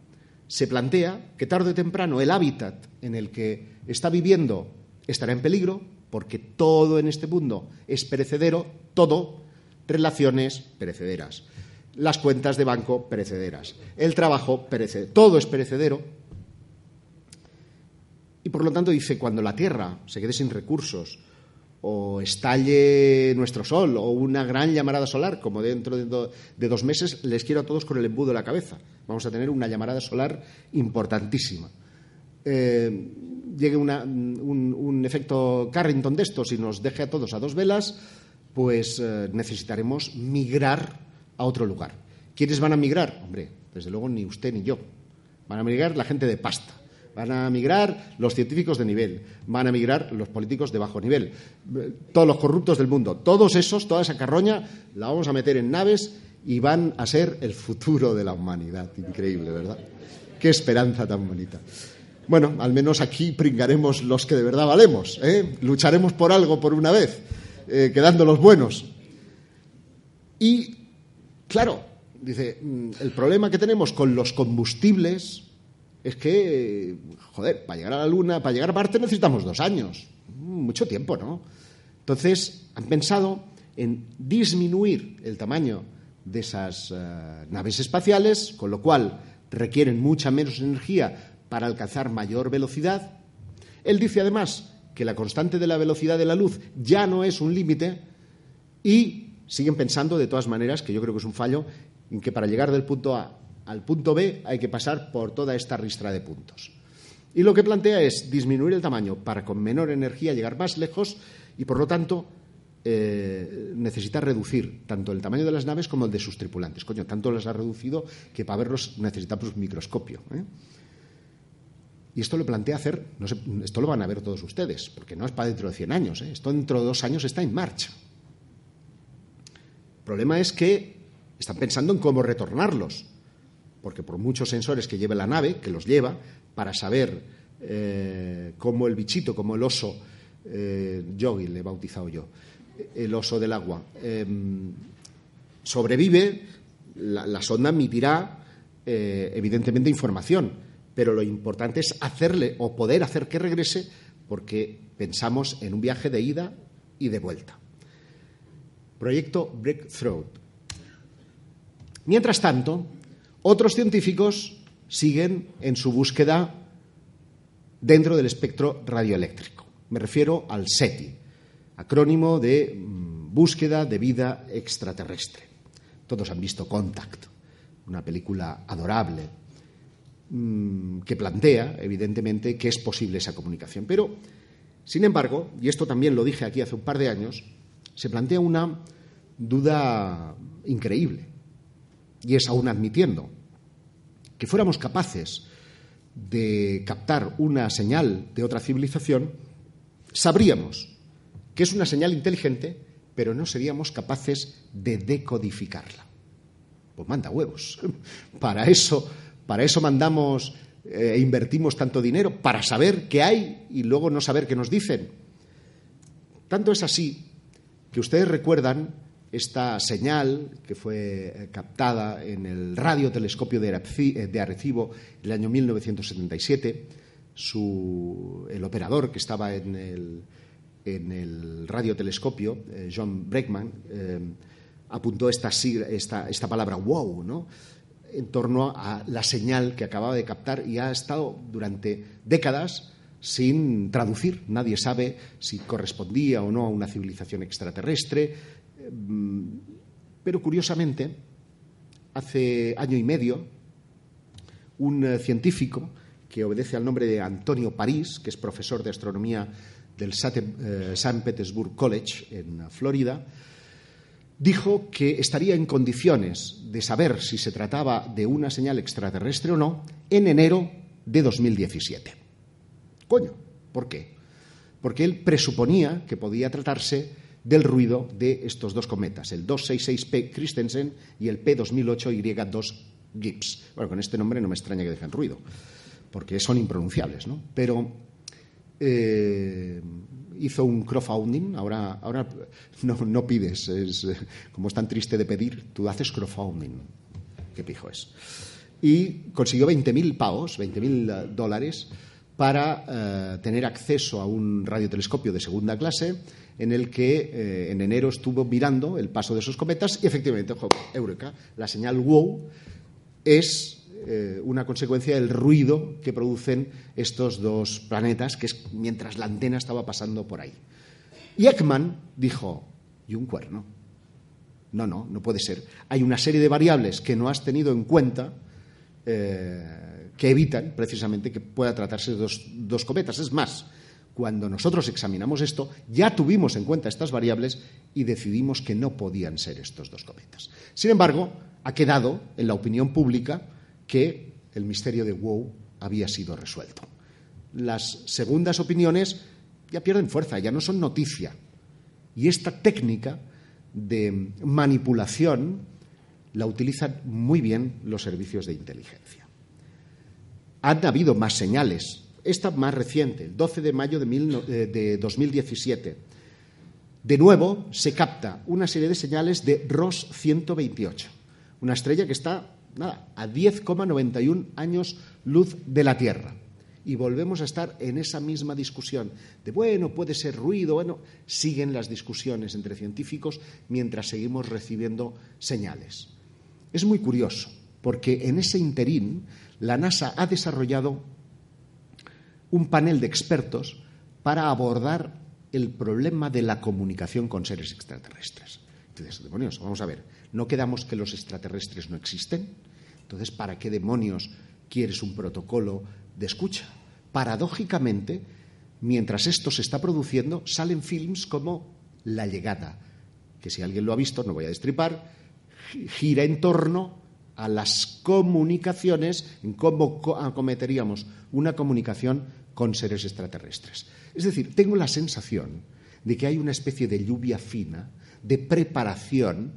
se plantea que tarde o temprano el hábitat en el que está viviendo estará en peligro porque todo en este mundo es perecedero, todo, relaciones perecederas, las cuentas de banco perecederas, el trabajo perecedero, todo es perecedero. Y por lo tanto dice, cuando la Tierra se quede sin recursos, o estalle nuestro sol o una gran llamarada solar, como dentro de, do, de, dos meses les quiero a todos con el embudo de la cabeza. Vamos a tener una llamarada solar importantísima. Eh, llegue una, un, un, efecto Carrington de estos y nos deje a todos a dos velas, pues eh, necesitaremos migrar a otro lugar. ¿Quiénes van a migrar? Hombre, desde luego ni usted ni yo. Van a migrar la gente de pasta. Van a migrar los científicos de nivel, van a migrar los políticos de bajo nivel, todos los corruptos del mundo. Todos esos, toda esa carroña, la vamos a meter en naves y van a ser el futuro de la humanidad. Increíble, ¿verdad? Qué esperanza tan bonita. Bueno, al menos aquí pringaremos los que de verdad valemos. ¿eh? Lucharemos por algo por una vez, eh, quedando los buenos. Y, claro, dice, mm, el problema que tenemos con los combustibles es que, joder, para llegar a la Luna, para llegar a Marte necesitamos dos años. Mucho tiempo, ¿no? Entonces, han pensado en disminuir el tamaño de esas uh, naves espaciales, con lo cual requieren mucha menos energía para alcanzar mayor velocidad. Él dice además que la constante de la velocidad de la luz ya no es un límite y siguen pensando, de todas maneras, que yo creo que es un fallo, en que para llegar del punto A al punto B hay que pasar por toda esta ristra de puntos. Y lo que plantea es disminuir el tamaño para con menor energía llegar más lejos y, por lo tanto, eh, necesita reducir tanto el tamaño de las naves como el de sus tripulantes. Coño, tanto las ha reducido que para verlos necesitamos un microscopio. ¿eh? Y esto lo plantea hacer, no sé, esto lo van a ver todos ustedes, porque no es para dentro de 100 años, ¿eh? esto dentro de dos años está en marcha. El problema es que están pensando en cómo retornarlos porque por muchos sensores que lleve la nave, que los lleva, para saber eh, cómo el bichito, como el oso, eh, yogi le he bautizado yo, el oso del agua, eh, sobrevive, la, la, sonda emitirá evidentemente información, pero lo importante es hacerle o poder hacer que regrese porque pensamos en un viaje de ida y de vuelta. Proyecto Breakthrough. Mientras tanto, otros científicos siguen en su búsqueda dentro del espectro radioeléctrico. Me refiero al SETI, acrónimo de mm, Búsqueda de Vida Extraterrestre. Todos han visto Contact, una película adorable mmm, que plantea, evidentemente, que es posible esa comunicación. Pero, sin embargo, y esto también lo dije aquí hace un par de años, se plantea una duda increíble y es aún admitiendo que fuéramos capaces de captar una señal de otra civilización, sabríamos que es una señal inteligente, pero no seríamos capaces de decodificarla. Pues manda huevos. Para eso, para eso mandamos e eh, invertimos tanto dinero, para saber qué hay y luego no saber qué nos dicen. Tanto es así que ustedes recuerdan esta señal que fue eh, captada en el radiotelescopio de eh, Arecibo en el año 1977, su- el operador que estaba en el, en el radiotelescopio, eh, John Breckman, eh, apuntó esta, esta, esta palabra wow, ¿no? en torno a la señal que acababa de captar y ha estado durante décadas sin traducir. Nadie sabe si correspondía o no a una civilización extraterrestre. Mm, Pero curiosamente, hace año y medio, un eh, científico que obedece al nombre de Antonio París, que es profesor de astronomía del Sate- eh. Petersburg College en Florida, dijo que estaría en condiciones de saber si se trataba de una señal extraterrestre o no en enero de 2017. Coño, ¿por qué? Porque él presuponía que podía tratarse del ruido de estos dos cometas, el 266P Christensen y el P2008Y2 Gibbs. Bueno, con este nombre no me extraña que dejen ruido, porque son impronunciables, ¿no? Pero eh, hizo un crowdfunding, ahora, ahora no, no pides, es, eh, como es tan triste de pedir, tú haces crowdfunding. ¿Qué pijo es? Y consiguió 20.000 pavos, 20.000 dólares, para eh, tener acceso a un radiotelescopio de segunda clase en el que eh, en enero estuvo mirando el paso de esos cometas y efectivamente, jo, eureka, la señal WOW es eh, una consecuencia del ruido que producen estos dos planetas, que es mientras la antena estaba pasando por ahí. Y Ekman dijo, ¿y un cuerno? No, no, no puede ser. Hay una serie de variables que no has tenido en cuenta eh, que evitan precisamente que pueda tratarse de dos cometas. Es más, cuando nosotros examinamos esto, ya tuvimos en cuenta estas variables y decidimos que no podían ser estos dos cometas. Sin embargo, ha quedado en la opinión pública que el misterio de Wow había sido resuelto. Las segundas opiniones ya pierden fuerza, ya no son noticia. Y esta técnica de manipulación la utilizan muy bien los servicios de inteligencia. Han habido más señales. Esta más reciente, el 12 de mayo de, mil no- eh, de 2017. De nuevo se capta una serie de señales de Ross 128, una estrella que está a 10,91 años luz de la Tierra. Y volvemos a estar en esa misma discusión de, bueno, puede ser ruido, bueno, siguen las discusiones entre científicos mientras seguimos recibiendo señales. Es muy curioso, porque en ese interín la NASA ha desarrollado un panel de expertos para abordar el problema de la comunicación con seres extraterrestres. Entonces, demonios, vamos a ver, ¿no quedamos que los extraterrestres no existen? Entonces, ¿para qué demonios quieres un protocolo de escucha? Paradójicamente, mientras esto se está produciendo, salen films como La llegada, que si alguien lo ha visto, no voy a destripar, gi- gira en torno a las comunicaciones, en cómo co- acometeríamos una comunicación con seres extraterrestres. Es decir, tengo la sensación de que hay una especie de lluvia fina, de preparación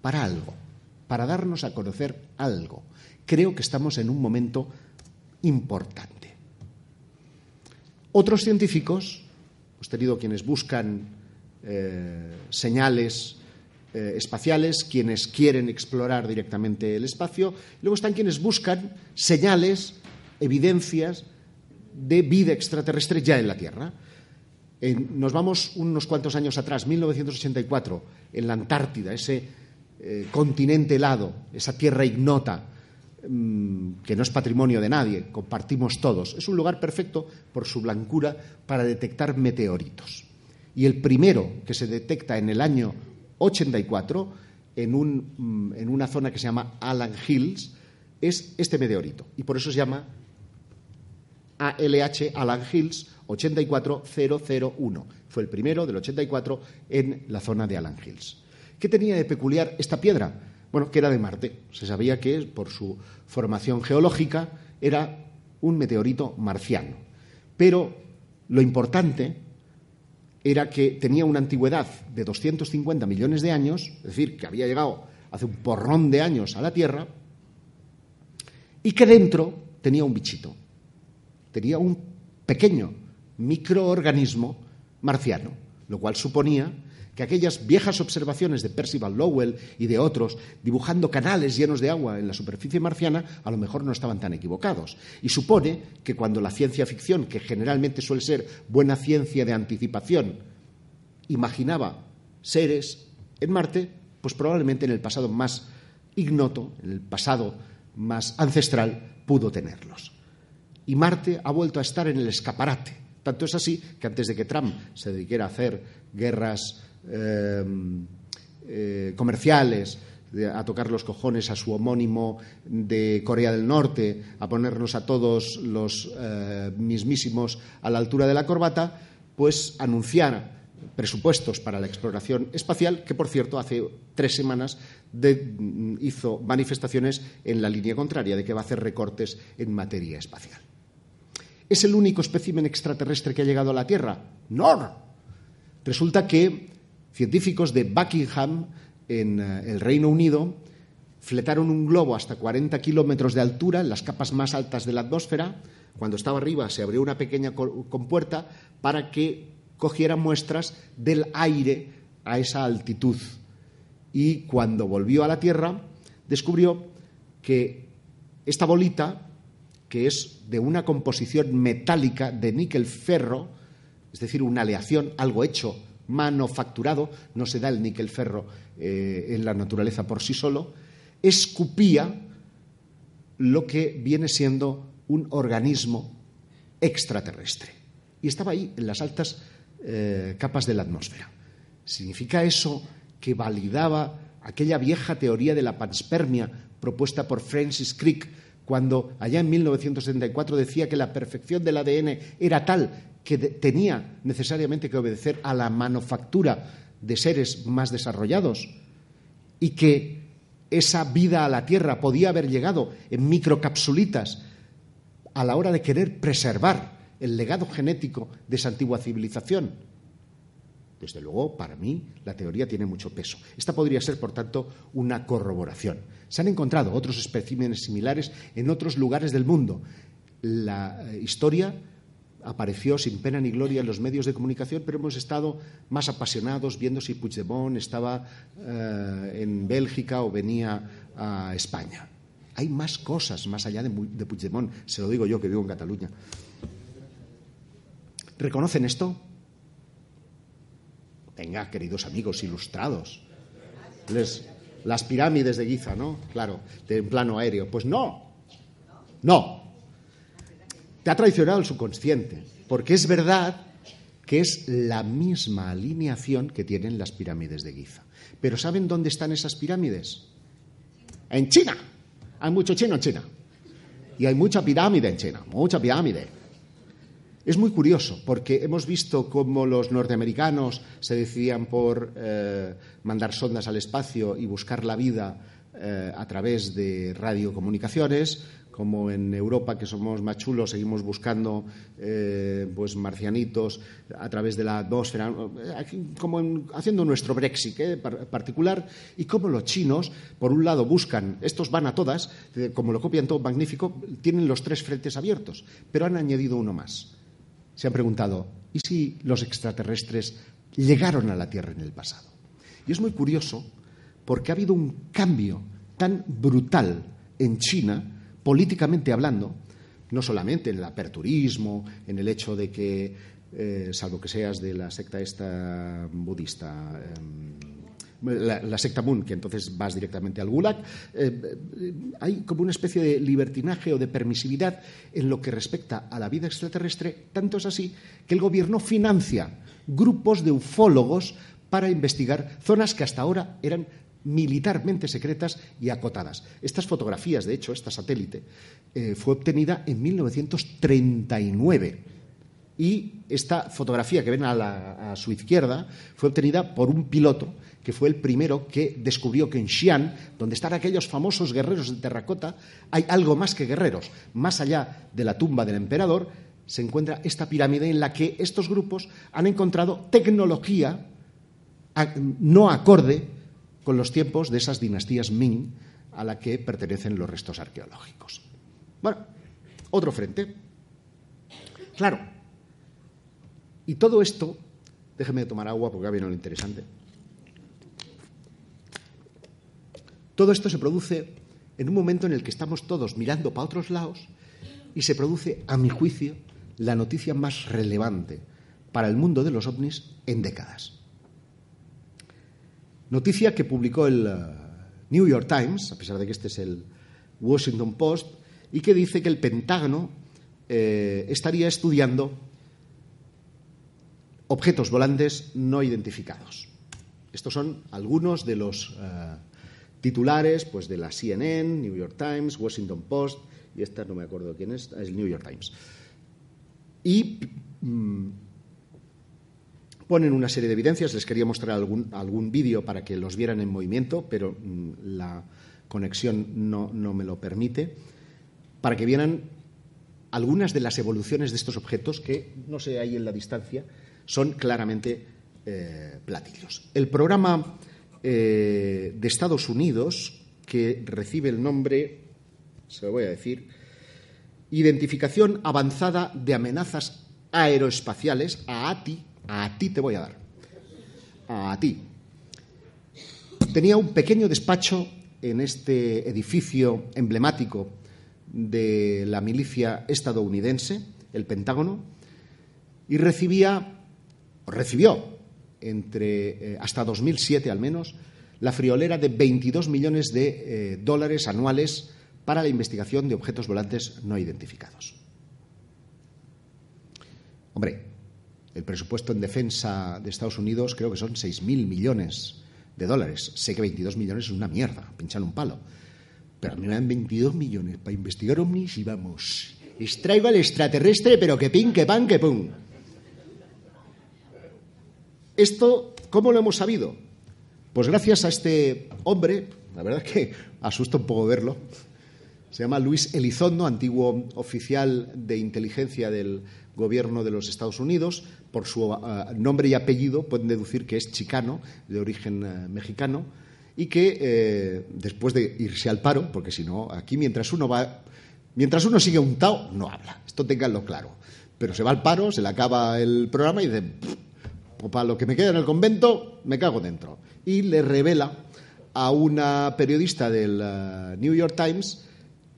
para algo, para darnos a conocer algo. Creo que estamos en un momento importante. Otros científicos, hemos tenido quienes buscan eh, señales eh, espaciales, quienes quieren explorar directamente el espacio, luego están quienes buscan señales, evidencias de vida extraterrestre ya en la Tierra. En- nos vamos unos cuantos años atrás, 1984, en la Antártida, ese eh, continente helado, esa tierra ignota, mm, que no es patrimonio de nadie, compartimos todos. Es un lugar perfecto por su blancura para detectar meteoritos. Y el primero que se detecta en el año 84, en, un, mm, en una zona que se llama Alan Hills, es este meteorito. Y por eso se llama ALH Alan Hills 84001. Fue el primero del 84 en la zona de Alan Hills. ¿Qué tenía de peculiar esta piedra? Bueno, que era de Marte. Se sabía que por su formación geológica era un meteorito marciano. Pero lo importante era que tenía una antigüedad de 250 millones de años, es decir, que había llegado hace un porrón de años a la Tierra, y que dentro tenía un bichito, tenía un pequeño microorganismo marciano, lo cual suponía que aquellas viejas observaciones de Percival Lowell y de otros, dibujando canales llenos de agua en la superficie marciana, a lo mejor no estaban tan equivocados. Y supone que cuando la ciencia ficción, que generalmente suele ser buena ciencia de anticipación, imaginaba seres en Marte, pues probablemente en el pasado más ignoto, en el pasado más ancestral, pudo tenerlos. Y Marte ha vuelto a estar en el escaparate. Tanto es así que antes de que Trump se dedicara a hacer guerras eh, eh, comerciales, a tocar los cojones a su homónimo de Corea del Norte, a ponernos a todos los eh, mismísimos a la altura de la corbata, pues anunciara presupuestos para la exploración espacial, que por cierto hace tres semanas hizo manifestaciones en la línea contraria, de que va a hacer recortes en materia espacial. ¿Es el único espécimen extraterrestre que ha llegado a la Tierra? No. Resulta que científicos de Buckingham, en eh, el Reino Unido, fletaron un globo hasta 40 kilómetros de altura, en las capas más altas de la atmósfera. Cuando estaba arriba se abrió una pequeña co- compuerta para que cogiera muestras del aire a esa altitud. Y cuando volvió a la Tierra, descubrió que esta bolita, que es de una composición metálica de níquel-ferro, es decir, una aleación, algo hecho, manufacturado, no se da el níquel-ferro eh, en la naturaleza por sí solo, escupía lo que viene siendo un organismo extraterrestre. Y estaba ahí en las altas eh, capas de la atmósfera. ¿Significa eso que validaba aquella vieja teoría de la panspermia propuesta por Francis Crick cuando allá en 1974 decía que la perfección del ADN era tal que tenía necesariamente que obedecer a la manufactura de seres más desarrollados y que esa vida a la Tierra podía haber llegado en microcapsulitas a la hora de querer preservar el legado genético de esa antigua civilización. Desde luego, para mí, la teoría tiene mucho peso. Esta podría ser, por tanto, una corroboración. Se han encontrado otros especímenes similares en otros lugares del mundo. La eh, historia apareció sin pena ni gloria en los medios de comunicación, pero hemos estado más apasionados viendo si Puigdemont estaba eh, en Bélgica o venía a España. Hay más cosas más allá de, de Puigdemont, se lo digo yo que vivo en Cataluña. ¿Reconocen esto? Venga, queridos amigos ilustrados. Las pirámides de Giza, ¿no? Claro, de plano aéreo. Pues no. No. Te ha traicionado el subconsciente, porque es verdad que es la misma alineación que tienen las pirámides de Giza. Pero ¿saben dónde están esas pirámides? En China. Hay mucho chino en China. Y hay mucha pirámide en China, mucha pirámide. Es muy curioso porque hemos visto cómo los norteamericanos se decidían por eh, mandar sondas al espacio y buscar la vida eh, a través de radiocomunicaciones, como en Europa, que somos más chulos, seguimos buscando eh, pues marcianitos a través de la atmósfera, como en- haciendo nuestro Brexit par- particular, y como los chinos, por un lado, buscan, estos van a todas, como lo copian todo magnífico, tienen los tres frentes abiertos, pero han añadido uno más se han preguntado, ¿y si los extraterrestres llegaron a la Tierra en el pasado? Y es muy curioso porque ha habido un cambio tan brutal en China, políticamente hablando, no solamente en el aperturismo, en el hecho de que, eh, salvo que seas de la secta esta budista, em, la, la secta Moon, que entonces vas directamente al Gulag, eh, eh, hay como una especie de libertinaje o de permisividad en lo que respecta a la vida extraterrestre, tanto es así que el gobierno financia grupos de ufólogos para investigar zonas que hasta ahora eran militarmente secretas y acotadas. Estas fotografías, de hecho, esta satélite, eh, fue obtenida en 1939. Y esta fotografía que ven a, la- a su izquierda fue obtenida por un piloto que fue el primero que descubrió que en Xi'an, donde están aquellos famosos guerreros de terracota, hay algo más que guerreros. Más allá de la tumba del emperador se encuentra esta pirámide en la que estos grupos han encontrado tecnología no acorde con los tiempos de esas dinastías Ming a la que pertenecen los restos arqueológicos. Bueno, otro frente. Claro, y todo esto, déjeme tomar agua porque ya viene lo interesante. Todo esto se produce en un momento en el que estamos todos mirando para otros lados y se produce, a mi juicio, la noticia más relevante para el mundo de los ovnis en décadas. Noticia que publicó el uh, New York Times, a pesar de que este es el Washington Post, y que dice que el Pentágono eh, estaría estudiando objetos volantes no identificados. Estos son algunos de los uh, titulares pues, de la CNN, New York Times, Washington Post, y esta no me acuerdo quién es, es el New York Times. Y mm, ponen una serie de evidencias, les quería mostrar algún, algún vídeo para que los vieran en movimiento, pero mm, la conexión no, no me lo permite, para que vieran algunas de las evoluciones de estos objetos que, no sé, ahí en la distancia, son claramente eh, platillos. El programa eh, de Estados Unidos, que recibe el nombre, se lo voy a decir, Identificación Avanzada de Amenazas Aeroespaciales, a ti, a ti te voy a dar, a ti. Tenía un pequeño despacho en este edificio emblemático de la milicia estadounidense, el Pentágono, y recibía, o recibió entre eh, hasta 2007 al menos, la friolera de 22 millones de eh, dólares anuales para la investigación de objetos volantes no identificados. Hombre, el presupuesto en defensa de Estados Unidos creo que son 6.000 millones de dólares. Sé que 22 millones es una mierda, pinchan un palo. Pero me dan 22 millones para investigar ovnis y vamos. Extraigo al extraterrestre, pero que pin, que pan, que pum. Esto, ¿cómo lo hemos sabido? Pues gracias a este hombre, la verdad es que asusta un poco verlo, se llama Luis Elizondo, antiguo oficial de inteligencia del gobierno de los Estados Unidos. Por su uh, nombre y apellido pueden deducir que es chicano, de origen uh, mexicano, y que eh, después de irse al paro, porque si no, aquí mientras uno va, mientras uno sigue untado, no habla. Esto tenganlo claro. Pero se va al paro, se le acaba el programa y dice, o para lo que me queda en el convento, me cago dentro. Y le revela a una periodista del uh, New York Times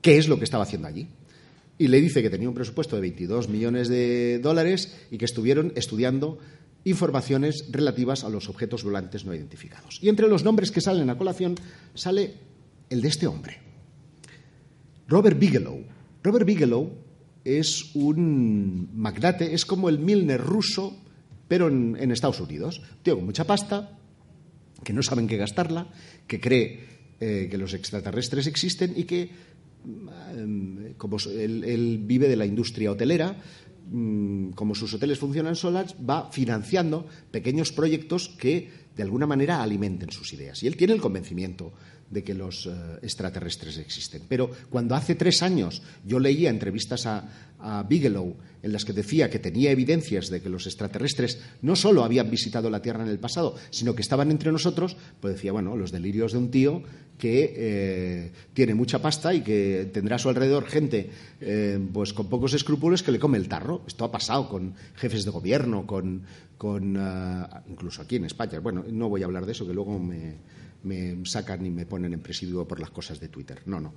qué es lo que estaba haciendo allí. Y le dice que tenía un presupuesto de 22 millones de dólares y que estuvieron estudiando informaciones relativas a los objetos volantes no identificados. Y entre los nombres que salen a colación sale el de este hombre, Robert Bigelow. Robert Bigelow es un magnate, es como el Milner ruso pero en, Estados Unidos. Un tío con mucha pasta, que no saben qué gastarla, que cree eh, que los extraterrestres existen y que, mm, como él, él vive de la industria hotelera, mm, como sus hoteles funcionan solas, va financiando pequeños proyectos que de alguna manera alimenten sus ideas. Y él tiene el convencimiento de que los uh, extraterrestres existen. Pero cuando hace tres años yo leía entrevistas a, a, Bigelow en las que decía que tenía evidencias de que los extraterrestres no solo habían visitado la Tierra en el pasado, sino que estaban entre nosotros, pues decía, bueno, los delirios de un tío que eh, tiene mucha pasta y que tendrá a su alrededor gente eh, pues con pocos escrúpulos que le come el tarro. Esto ha pasado con jefes de gobierno, con, con uh, incluso aquí en España. Bueno, no voy a hablar de eso, que luego me, sacan y me ponen en presidio por las cosas de Twitter. No, no.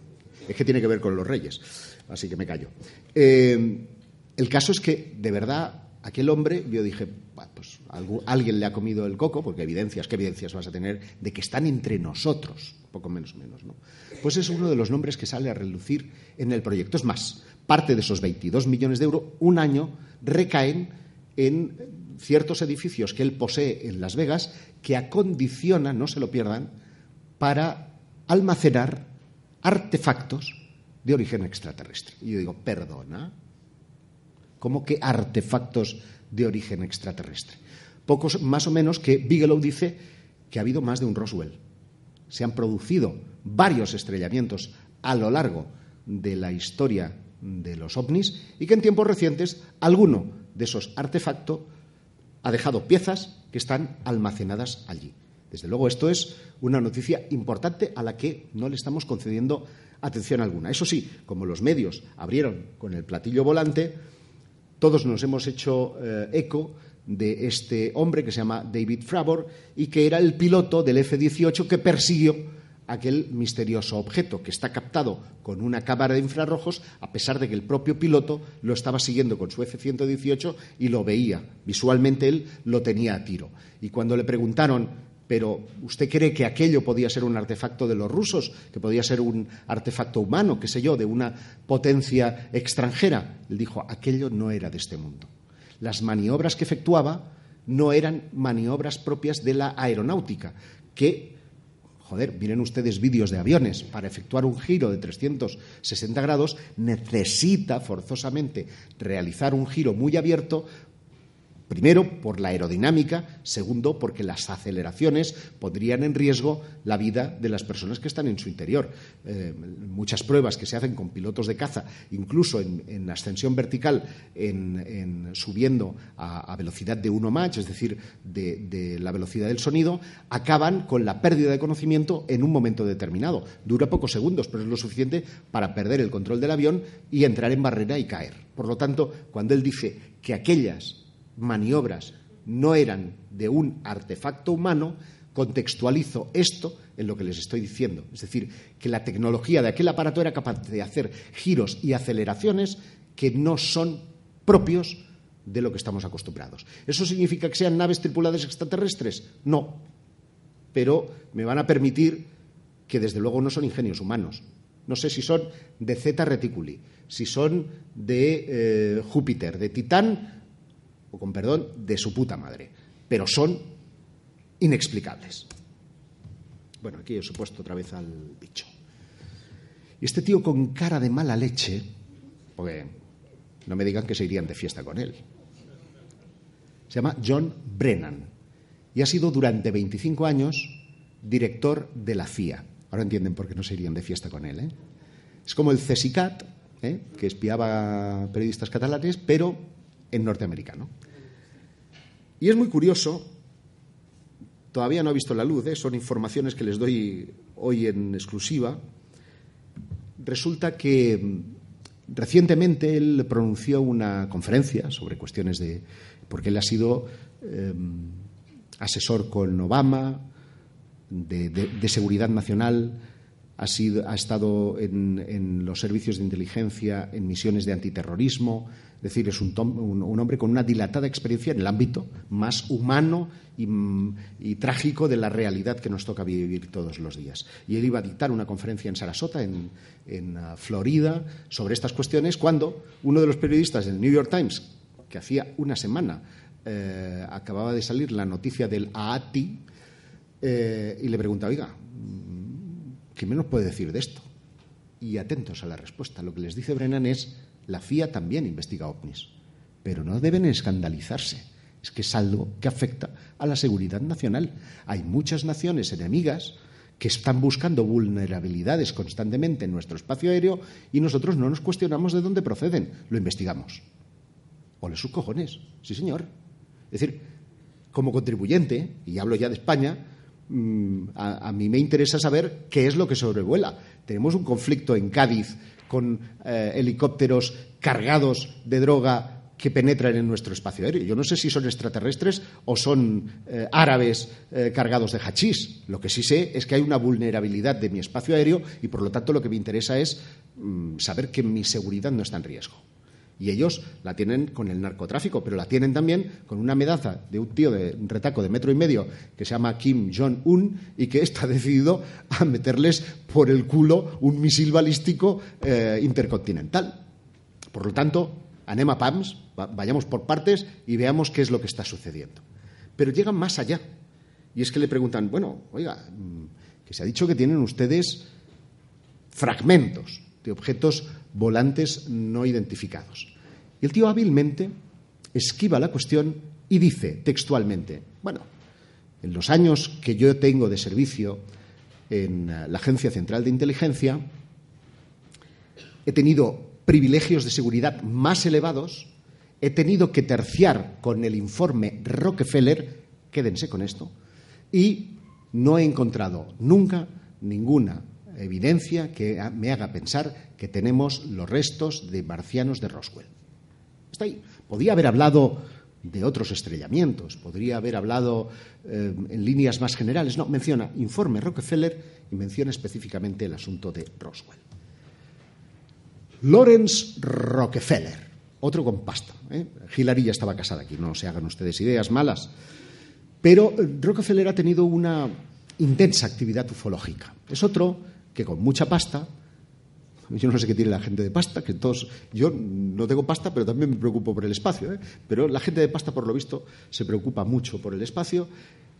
Es que tiene que ver con los reyes. Así que me callo. Eh, el caso es que, de verdad, aquel hombre, yo dije, pues alguien le ha comido el coco, porque evidencias, ¿qué evidencias vas a tener de que están entre nosotros? Poco menos menos, ¿no? Pues es uno de los nombres que sale a relucir en el proyecto. Es más, parte de esos 22 millones de euros, un año, recaen en ciertos edificios que él posee en Las Vegas que acondicionan, no se lo pierdan, para almacenar artefactos de origen extraterrestre. Y yo digo, perdona, ¿cómo que artefactos de origen extraterrestre? Pocos más o menos que Bigelow dice que ha habido más de un Roswell. Se han producido varios estrellamientos a lo largo de la historia de los ovnis y que en tiempos recientes alguno de esos artefactos ha dejado piezas que están almacenadas allí. Desde luego, esto es una noticia importante a la que no le estamos concediendo atención alguna. Eso sí, como los medios abrieron con el platillo volante, todos nos hemos hecho eh, eco de este hombre que se llama David Fravor y que era el piloto del F-18 que persiguió aquel misterioso objeto que está captado con una cámara de infrarrojos, a pesar de que el propio piloto lo estaba siguiendo con su F-118 y lo veía. Visualmente él lo tenía a tiro. Y cuando le preguntaron, pero ¿usted cree que aquello podía ser un artefacto de los rusos, que podía ser un artefacto humano, qué sé yo, de una potencia extranjera? Él dijo, aquello no era de este mundo. Las maniobras que efectuaba no eran maniobras propias de la aeronáutica, que Joder, miren ustedes vídeos de aviones. Para efectuar un giro de 360 grados necesita forzosamente realizar un giro muy abierto Primero, por la aerodinámica. Segundo, porque las aceleraciones pondrían en riesgo la vida de las personas que están en su interior. Eh, muchas pruebas que se hacen con pilotos de caza, incluso en, ascensión vertical, en, subiendo a, velocidad de 1 Mach, es decir, de, de la velocidad del sonido, acaban con la pérdida de conocimiento en un momento determinado. Dura pocos segundos, pero es lo suficiente para perder el control del avión y entrar en barrera y caer. Por lo tanto, cuando él dice que aquellas maniobras no eran de un artefacto humano, contextualizo esto en lo que les estoy diciendo. Es decir, que la tecnología de aquel aparato era capaz de hacer giros y aceleraciones que no son propios de lo que estamos acostumbrados. ¿Eso significa que sean naves tripuladas extraterrestres? No. Pero me van a permitir que desde luego no son ingenios humanos. No sé si son de Zeta Reticuli, si son de eh, Júpiter, de Titán o con perdón, de su puta madre. Pero son inexplicables. Bueno, aquí he supuesto otra vez al bicho. Y este tío con cara de mala leche, porque no me digan que se irían de fiesta con él. Se llama John Brennan y ha sido durante 25 años director de la CIA. Ahora entienden por qué no se irían de fiesta con él. ¿eh? Es como el CESICAT, ¿eh? que espiaba periodistas catalanes, pero en norteamericano. Y es muy curioso, todavía no ha visto la luz, ¿eh? son informaciones que les doy hoy en exclusiva. Resulta que mm, recientemente él pronunció una conferencia sobre cuestiones de. porque él ha sido em, asesor con Obama, de, seguridad nacional, ha, sido, ha estado en, los servicios de inteligencia, en misiones de antiterrorismo, es decir, es un, hombre con una dilatada experiencia en el ámbito más humano y, trágico de la realidad que nos toca vivir todos los días. Y él iba a dictar una conferencia en Sarasota, en, uh, Florida, sobre estas cuestiones, cuando uno de los periodistas del New York Times, que hacía una semana eh, acababa de salir la noticia del AATI, eh, y le pregunta, oiga, ¿qué menos puede decir de esto? Y atentos a la respuesta. Lo que les dice Brennan es la FIA también investiga ovnis, pero no deben escandalizarse. Es que es algo que afecta a la seguridad nacional. Hay muchas naciones enemigas que están buscando vulnerabilidades constantemente en nuestro espacio aéreo y nosotros no nos cuestionamos de dónde proceden, lo investigamos. Ole sus cojones, sí señor. Es decir, como contribuyente, y hablo ya de España, mm, a, mí me interesa saber qué es lo que sobrevuela. Tenemos un conflicto en Cádiz con eh, helicópteros cargados de droga que penetran en nuestro espacio aéreo. Yo no sé si son extraterrestres o son eh, árabes eh, cargados de hachís. Lo que sí sé es que hay una vulnerabilidad de mi espacio aéreo y, por lo tanto, lo que me interesa es mm, saber que mi seguridad no está en riesgo. Y ellos la tienen con el narcotráfico, pero la tienen también con una medaza de un tío de un retaco de metro y medio que se llama Kim Jong-un y que está decidido a meterles por el culo un misil balístico eh, intercontinental. Por lo tanto, anema PAMS, vayamos por partes y veamos qué es lo que está sucediendo. Pero llegan más allá. Y es que le preguntan, bueno, oiga, mm, que se ha dicho que tienen ustedes fragmentos de objetos volantes no identificados. Y el tío hábilmente esquiva la cuestión y dice textualmente, bueno, en los años que yo tengo de servicio en la Agencia Central de Inteligencia, he tenido privilegios de seguridad más elevados, he tenido que terciar con el informe Rockefeller, quédense con esto, y no he encontrado nunca ninguna evidencia que me haga pensar que tenemos los restos de marcianos de Roswell. Está ahí. Podía haber hablado de otros estrellamientos, podría haber hablado eh, en líneas más generales. No, menciona informe Rockefeller y menciona específicamente el asunto de Roswell. Lawrence Rockefeller, otro con pasta. ¿eh? Ya estaba casada aquí, no se hagan ustedes ideas malas. Pero eh, Rockefeller ha tenido una intensa actividad ufológica. Es otro que con mucha pasta yo no sé qué tiene la gente de pasta, que todos. Yo no tengo pasta, pero también me preocupo por el espacio. ¿eh? Pero la gente de pasta, por lo visto, se preocupa mucho por el espacio,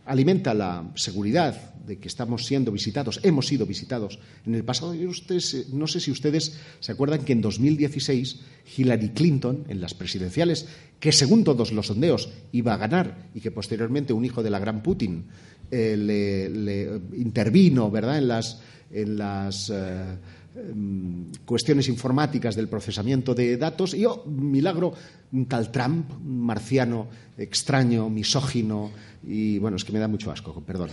alimenta la seguridad de que estamos siendo visitados, hemos sido visitados en el pasado. Yo ustedes, no sé si ustedes se acuerdan que en 2016 Hillary Clinton, en las presidenciales, que según todos los sondeos iba a ganar y que posteriormente un hijo de la gran Putin eh, le, le, intervino, ¿verdad?, en las. En las eh, Em, cuestiones informáticas del procesamiento de datos y, oh, milagro, un tal Trump, un marciano extraño, misógino y, bueno, es que me da mucho asco, perdón,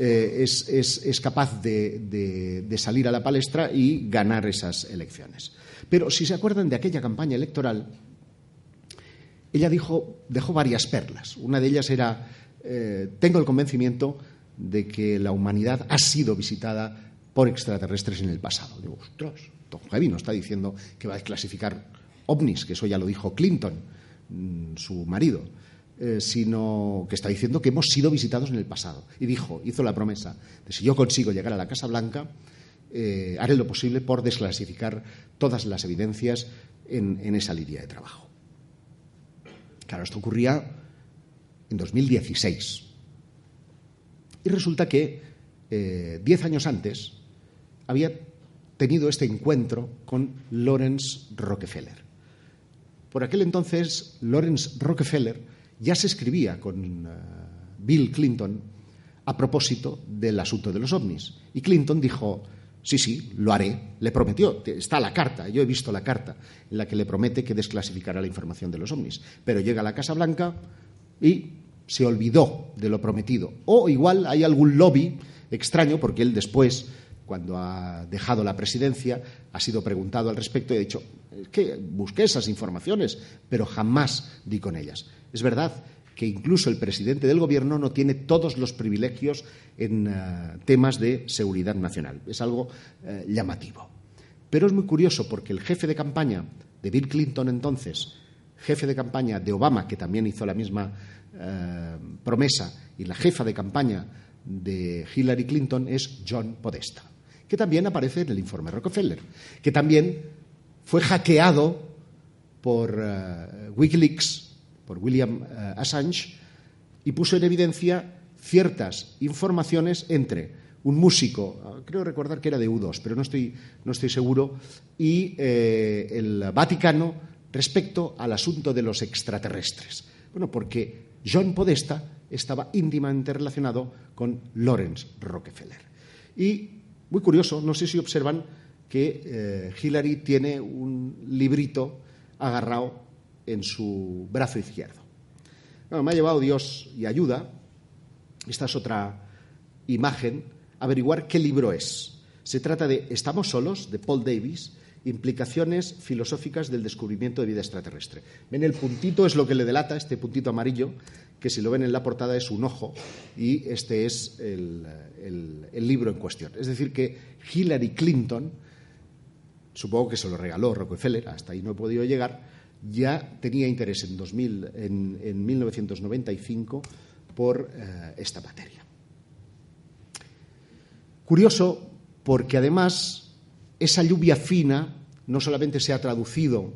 eh, es, es, es, capaz de, de, de salir a la palestra y ganar esas elecciones. Pero si se acuerdan de aquella campaña electoral, ella dijo, dejó varias perlas. Una de ellas era, eh, tengo el convencimiento de que la humanidad ha sido visitada por extraterrestres en el pasado. Digo, ostras, Tom Heavy no está diciendo que va a clasificar ovnis, que eso ya lo dijo Clinton, mm, su marido, eh, sino que está diciendo que hemos sido visitados en el pasado. Y dijo, hizo la promesa de si yo consigo llegar a la Casa Blanca, eh, haré lo posible por desclasificar todas las evidencias en, en esa línea de trabajo. Claro, esto ocurría en 2016. Y resulta que eh, diez años antes, había tenido este encuentro con Lawrence Rockefeller. Por aquel entonces, Lawrence Rockefeller ya se escribía con uh, Bill Clinton a propósito del asunto de los ovnis. Y Clinton dijo, sí, sí, lo haré, le prometió, está la carta, yo he visto la carta en la que le promete que desclasificará la información de los ovnis. Pero llega a la Casa Blanca y se olvidó de lo prometido. O igual hay algún lobby extraño, porque él después cuando ha dejado la presidencia, ha sido preguntado al respecto y ha dicho que busqué esas informaciones, pero jamás di con ellas. Es verdad que incluso el presidente del gobierno no tiene todos los privilegios en uh, temas de seguridad nacional. Es algo uh, llamativo. Pero es muy curioso porque el jefe de campaña de Bill Clinton entonces, jefe de campaña de Obama, que también hizo la misma uh, promesa, y la jefa de campaña de Hillary Clinton es John Podesta que también aparece en el informe Rockefeller, que también fue hackeado por uh, Wikileaks, por William uh, Assange, y puso en evidencia ciertas informaciones entre un músico, creo recordar que era de U2, pero no estoy, no estoy seguro, y eh, el Vaticano respecto al asunto de los extraterrestres. Bueno, porque John Podesta estaba íntimamente relacionado con Lawrence Rockefeller. Y muy curioso, no sé si observan que eh, Hillary tiene un librito agarrado en su brazo izquierdo. Bueno, me ha llevado Dios y ayuda, esta es otra imagen, averiguar qué libro es. Se trata de Estamos solos, de Paul Davis, implicaciones filosóficas del descubrimiento de vida extraterrestre. Ven, el puntito es lo que le delata, este puntito amarillo, que si lo ven en la portada es un ojo, y este es el, el, libro en cuestión. Es decir, que Hillary Clinton, supongo que se lo regaló Rockefeller, hasta ahí no he podido llegar, ya tenía interés en, 2000, en, en 1995 por eh, esta materia. Curioso porque además esa lluvia fina no solamente se ha traducido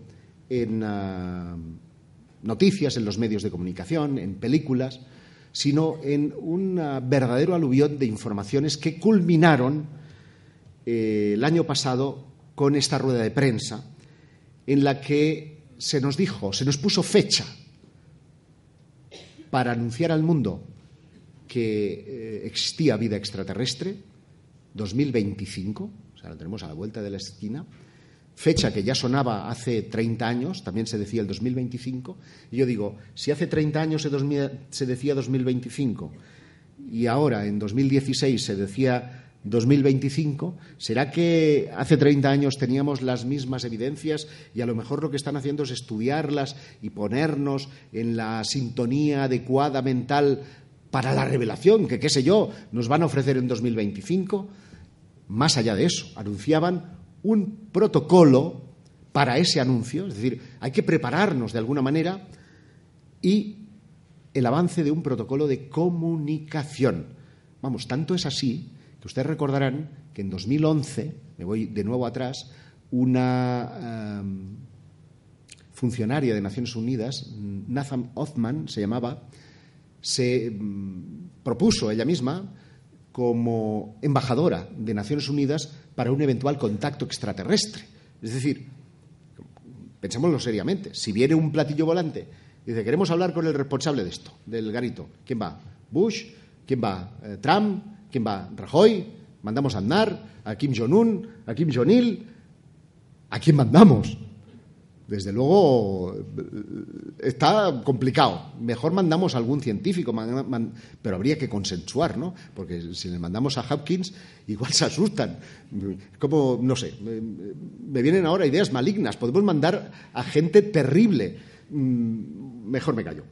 en uh, noticias, en los medios de comunicación, en películas, sino en un verdadero aluvión de informaciones que culminaron eh, el año pasado con esta rueda de prensa en la que se nos dijo, se nos puso fecha para anunciar al mundo que eh, existía vida extraterrestre, 2025, o sea, lo tenemos a la vuelta de la esquina, fecha que ya sonaba hace 30 años, también se decía el 2025, y yo digo, si hace 30 años se, se decía 2025 y ahora en 2016 se decía 2025? ¿Será que hace 30 años teníamos las mismas evidencias y a lo mejor lo que están haciendo es estudiarlas y ponernos en la sintonía adecuada mental para la revelación que, qué sé yo, nos van a ofrecer en 2025? Más allá de eso, anunciaban un protocolo para ese anuncio, es decir, hay que prepararnos de alguna manera y el avance de un protocolo de comunicación. Vamos, tanto es así que ustedes recordarán que en 2011, me voy de nuevo atrás, una um, funcionaria de Naciones Unidas, Nathan Othman se llamaba, se um, propuso ella misma como embajadora de Naciones Unidas para un eventual contacto extraterrestre. Es decir, pensémoslo seriamente, si viene un platillo volante y dice, queremos hablar con el responsable de esto, del garito, ¿quién va? ¿Bush? ¿Quién va? Eh, ¿Trump? ¿Quién va? ¿Rajoy? ¿Mandamos a Aznar? ¿A Kim Jong-un? ¿A Kim Jong-il? ¿A quién mandamos? Desde luego está complicado. Mejor mandamos a algún científico, pero habría que consensuar, ¿no? Porque si le mandamos a Hopkins, igual se asustan. Como, no sé, me vienen ahora ideas malignas. Podemos mandar a gente terrible. Mm, mejor me callo.